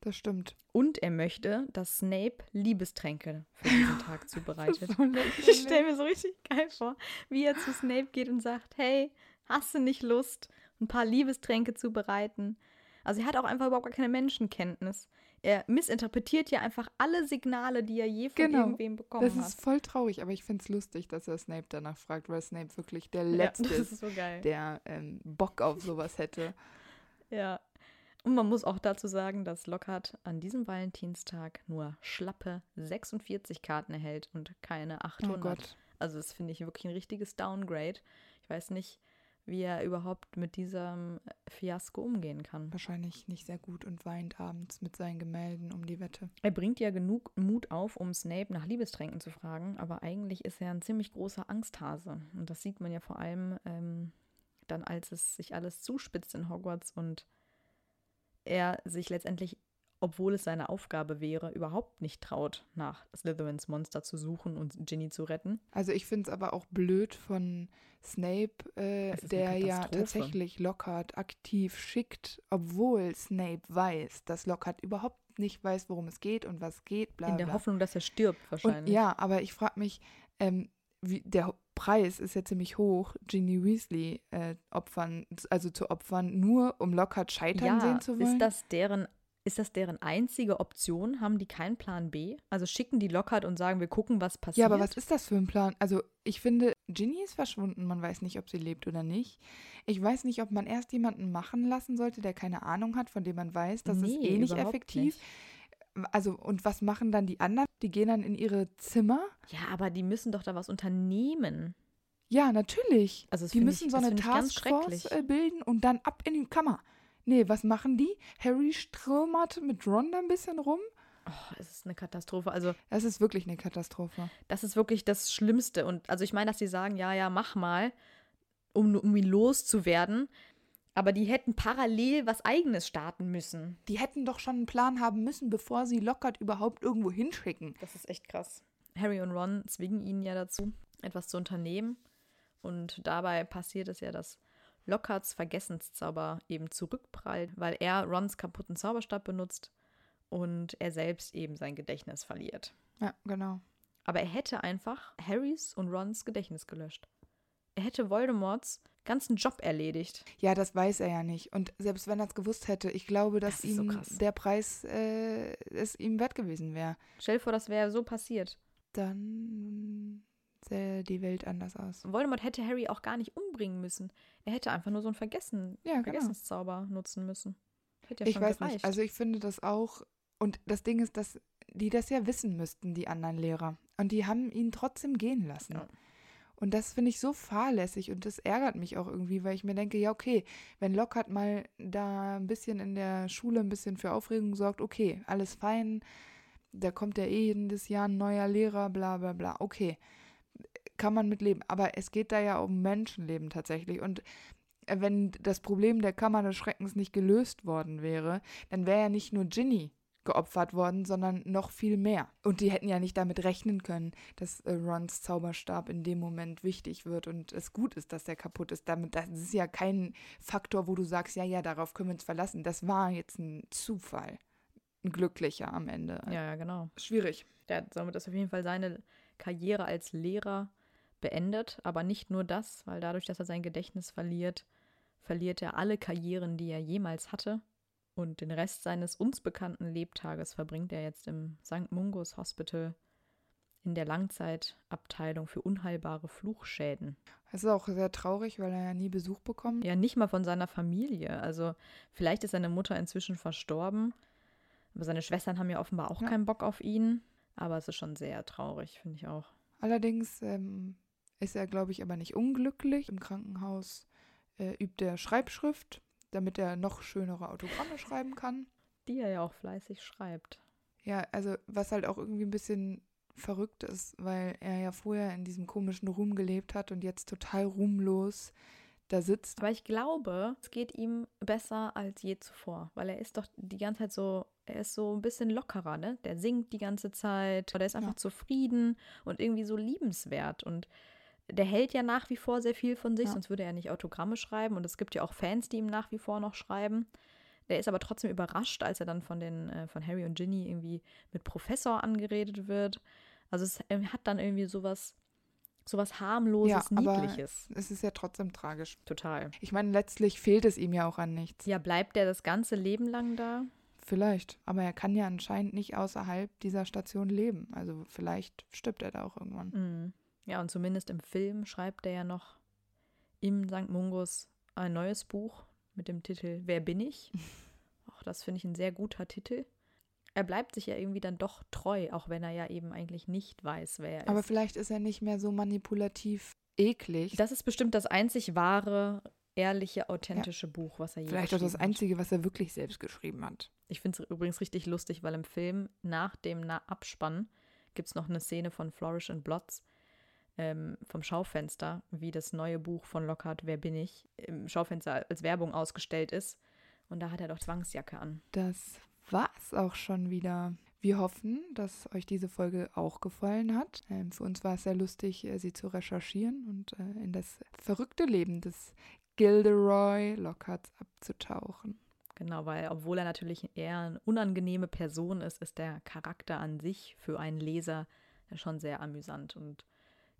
Das stimmt. Und er möchte, dass Snape Liebestränke für diesen <laughs> Tag zubereitet. So Ich stelle mir so richtig geil vor, wie er zu Snape geht und sagt, hey, hast du nicht Lust, ein paar Liebestränke zu bereiten? Also er hat auch einfach überhaupt gar keine Menschenkenntnis. Er missinterpretiert ja einfach alle Signale, die er je von Genau. irgendwem bekommen Das hat. ist voll traurig, aber ich finde es lustig, dass er Snape danach fragt, weil Snape wirklich der ja, <laughs> Letzte das ist, so der ähm, Bock auf sowas hätte. <laughs> Ja. Und man muss auch dazu sagen, dass Lockhart an diesem Valentinstag nur schlappe 46 Karten erhält und keine Oh 800. Gott. Also das finde ich wirklich ein richtiges Downgrade. Ich weiß nicht, wie er überhaupt mit diesem Fiasko umgehen kann. Wahrscheinlich nicht sehr gut und weint abends mit seinen Gemälden um die Wette. Er bringt ja genug Mut auf, um Snape nach Liebestränken zu fragen, aber eigentlich ist er ein ziemlich großer Angsthase. Und das sieht man ja vor allem ähm, dann, als es sich alles zuspitzt in Hogwarts und er sich letztendlich, obwohl es seine Aufgabe wäre, überhaupt nicht traut, nach Slytherins Monster zu suchen und Ginny zu retten. Also ich finde es aber auch blöd von Snape, äh, der ja tatsächlich Lockhart aktiv schickt, obwohl Snape weiß, dass Lockhart überhaupt nicht weiß, worum es geht und was geht, bla In der. Hoffnung, dass er stirbt, und wahrscheinlich. ja, aber ich frage mich, ähm, wie, der Preis ist ja ziemlich hoch, Ginny Weasley äh, opfern, also zu opfern, nur um Lockhart scheitern ja, sehen zu wollen. Ist das deren ist das deren einzige Option? Haben die keinen Plan B? Also schicken die Lockhart und sagen, wir gucken, was passiert? Ja, aber was ist das für ein Plan? Also, ich finde, Ginny ist verschwunden. Man weiß nicht, ob sie lebt oder nicht. Ich weiß nicht, ob man erst jemanden machen lassen sollte, der keine Ahnung hat, von dem man weiß, das ist Nee, eh nicht effektiv. nicht. Also, und was machen dann die anderen? Die gehen dann in ihre Zimmer? Ja, aber die müssen doch da was unternehmen. Ja, natürlich. Also die müssen ich- so eine Taskforce äh, bilden und dann ab in die Kammer. Nee, was machen die? Harry strömert mit Ron da ein bisschen rum. Oh, es ist eine Katastrophe. Also, Das ist wirklich eine Katastrophe. das ist wirklich das Schlimmste. Und also ich meine, dass die sagen, ja, ja, mach mal, um, um ihn loszuwerden. Aber die hätten parallel was eigenes starten müssen. Die hätten doch schon einen Plan haben müssen, bevor sie Lockhart überhaupt irgendwo hinschicken. Das ist echt krass. Harry und Ron zwingen ihn ja dazu, etwas zu unternehmen. Und dabei passiert es ja, dass Lockharts Vergessenszauber eben zurückprallt, weil er Rons kaputten Zauberstab benutzt und er selbst eben sein Gedächtnis verliert. Ja, genau. Aber er hätte einfach Harrys und Rons Gedächtnis gelöscht. Er hätte Voldemorts ganzen Job erledigt. Ja, das weiß er ja nicht. Und selbst wenn er es gewusst hätte, ich glaube, dass Das so ihm krass. der Preis äh, es ihm wert gewesen wäre. Stell dir vor, das wäre so passiert. Dann sähe die Welt anders aus. Voldemort hätte Harry auch gar nicht umbringen müssen. Er hätte einfach nur so einen Vergessen, Ja, genau. Vergessenszauber nutzen müssen. Hätte ja Ich schon weiß gereicht. nicht. Also ich finde das auch. Und das Ding ist, dass die das ja wissen müssten, die anderen Lehrer. Und die haben ihn trotzdem gehen lassen. Ja. Und das finde ich so fahrlässig und das ärgert mich auch irgendwie, weil ich mir denke, ja, okay, wenn Lockhart mal da ein bisschen in der Schule ein bisschen für Aufregung sorgt, okay, alles fein, da kommt ja eh jedes Jahr ein neuer Lehrer, bla bla bla, okay, kann man mit leben. Aber es geht da ja um Menschenleben tatsächlich. Und wenn das Problem der Kammer des Schreckens nicht gelöst worden wäre, dann wäre ja nicht nur Ginny geopfert worden, sondern noch viel mehr. Und die hätten ja nicht damit rechnen können, dass äh, Rons Zauberstab in dem Moment wichtig wird und es gut ist, dass der kaputt ist. Damit, das ist ja kein Faktor, wo du sagst, ja, ja, darauf können wir uns verlassen. Das war jetzt ein Zufall. Ein glücklicher am Ende. ja, ja, genau. Schwierig. Hat somit ist auf jeden Fall seine Karriere als Lehrer beendet. Aber nicht nur das, weil dadurch, dass er sein Gedächtnis verliert, verliert er alle Karrieren, die er jemals hatte. Und den Rest seines uns bekannten Lebtages verbringt er jetzt im St. Mungus Hospital in der Langzeitabteilung für unheilbare Fluchschäden. Das ist auch sehr traurig, weil er ja nie Besuch bekommt. Ja, nicht mal von seiner Familie. Also vielleicht ist seine Mutter inzwischen verstorben, aber seine Schwestern haben ja offenbar auch Ja. keinen Bock auf ihn. Aber es ist schon sehr traurig, finde ich auch. Allerdings ähm, ist er, glaube ich, aber nicht unglücklich. Im Krankenhaus äh, übt er Schreibschrift, damit er noch schönere Autogramme schreiben kann. Die er ja auch fleißig schreibt. Ja, also was halt auch irgendwie ein bisschen verrückt ist, weil er ja vorher in diesem komischen Ruhm gelebt hat und jetzt total ruhmlos da sitzt. Aber ich glaube, es geht ihm besser als je zuvor, weil er ist doch die ganze Zeit so, er ist so ein bisschen lockerer, ne? Der singt die ganze Zeit, der ist einfach Ja. zufrieden und irgendwie so liebenswert und der hält ja nach wie vor sehr viel von sich, Ja. sonst würde er nicht Autogramme schreiben und es gibt ja auch Fans, die ihm nach wie vor noch schreiben. Der ist aber trotzdem überrascht, als er dann von den äh, von Harry und Ginny irgendwie mit Professor angeredet wird. Also es hat dann irgendwie sowas sowas harmloses, aber niedliches. es ist ja trotzdem tragisch. Total. Ich meine, letztlich fehlt es ihm ja auch an nichts. Ja, bleibt der das ganze Leben lang da? Vielleicht. Aber er kann ja anscheinend nicht außerhalb dieser Station leben. Also vielleicht stirbt er da auch irgendwann. Mhm. Ja, und zumindest im Film schreibt er ja noch im St. Mungus ein neues Buch mit dem Titel Wer bin ich? <laughs> Auch das finde ich ein sehr guter Titel. Er bleibt sich ja irgendwie dann doch treu, auch wenn er ja eben eigentlich nicht weiß, wer er Aber ist. vielleicht ist er nicht mehr so manipulativ eklig. Das ist bestimmt das einzig wahre, ehrliche, authentische Buch, was er je vielleicht auch das. Einzige, was er wirklich selbst geschrieben hat. Ich finde es übrigens richtig lustig, weil im Film nach dem Na Abspann gibt es noch eine Szene von Flourish and Blots ähm, vom Schaufenster, wie das neue Buch von Lockhart, Wer bin ich, im Schaufenster als Werbung ausgestellt ist. Und da hat er doch Zwangsjacke an. Das war's auch schon wieder. Wir hoffen, dass euch diese Folge auch gefallen hat. Ähm, für uns war es sehr lustig, äh, sie zu recherchieren und äh, in das verrückte Leben des Gilderoy Lockharts abzutauchen. Genau, weil obwohl er natürlich eher eine unangenehme Person ist, ist der Charakter an sich für einen Leser schon sehr amüsant. Und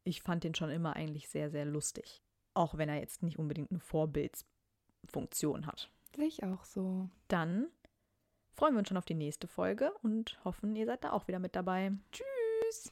ich fand den schon immer eigentlich sehr, sehr lustig. Auch wenn er jetzt nicht unbedingt eine Vorbildsfunktion hat. Sehe ich auch so. Dann freuen wir uns schon auf die nächste Folge und hoffen, ihr seid da auch wieder mit dabei. Tschüss.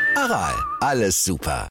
Aral, alles super.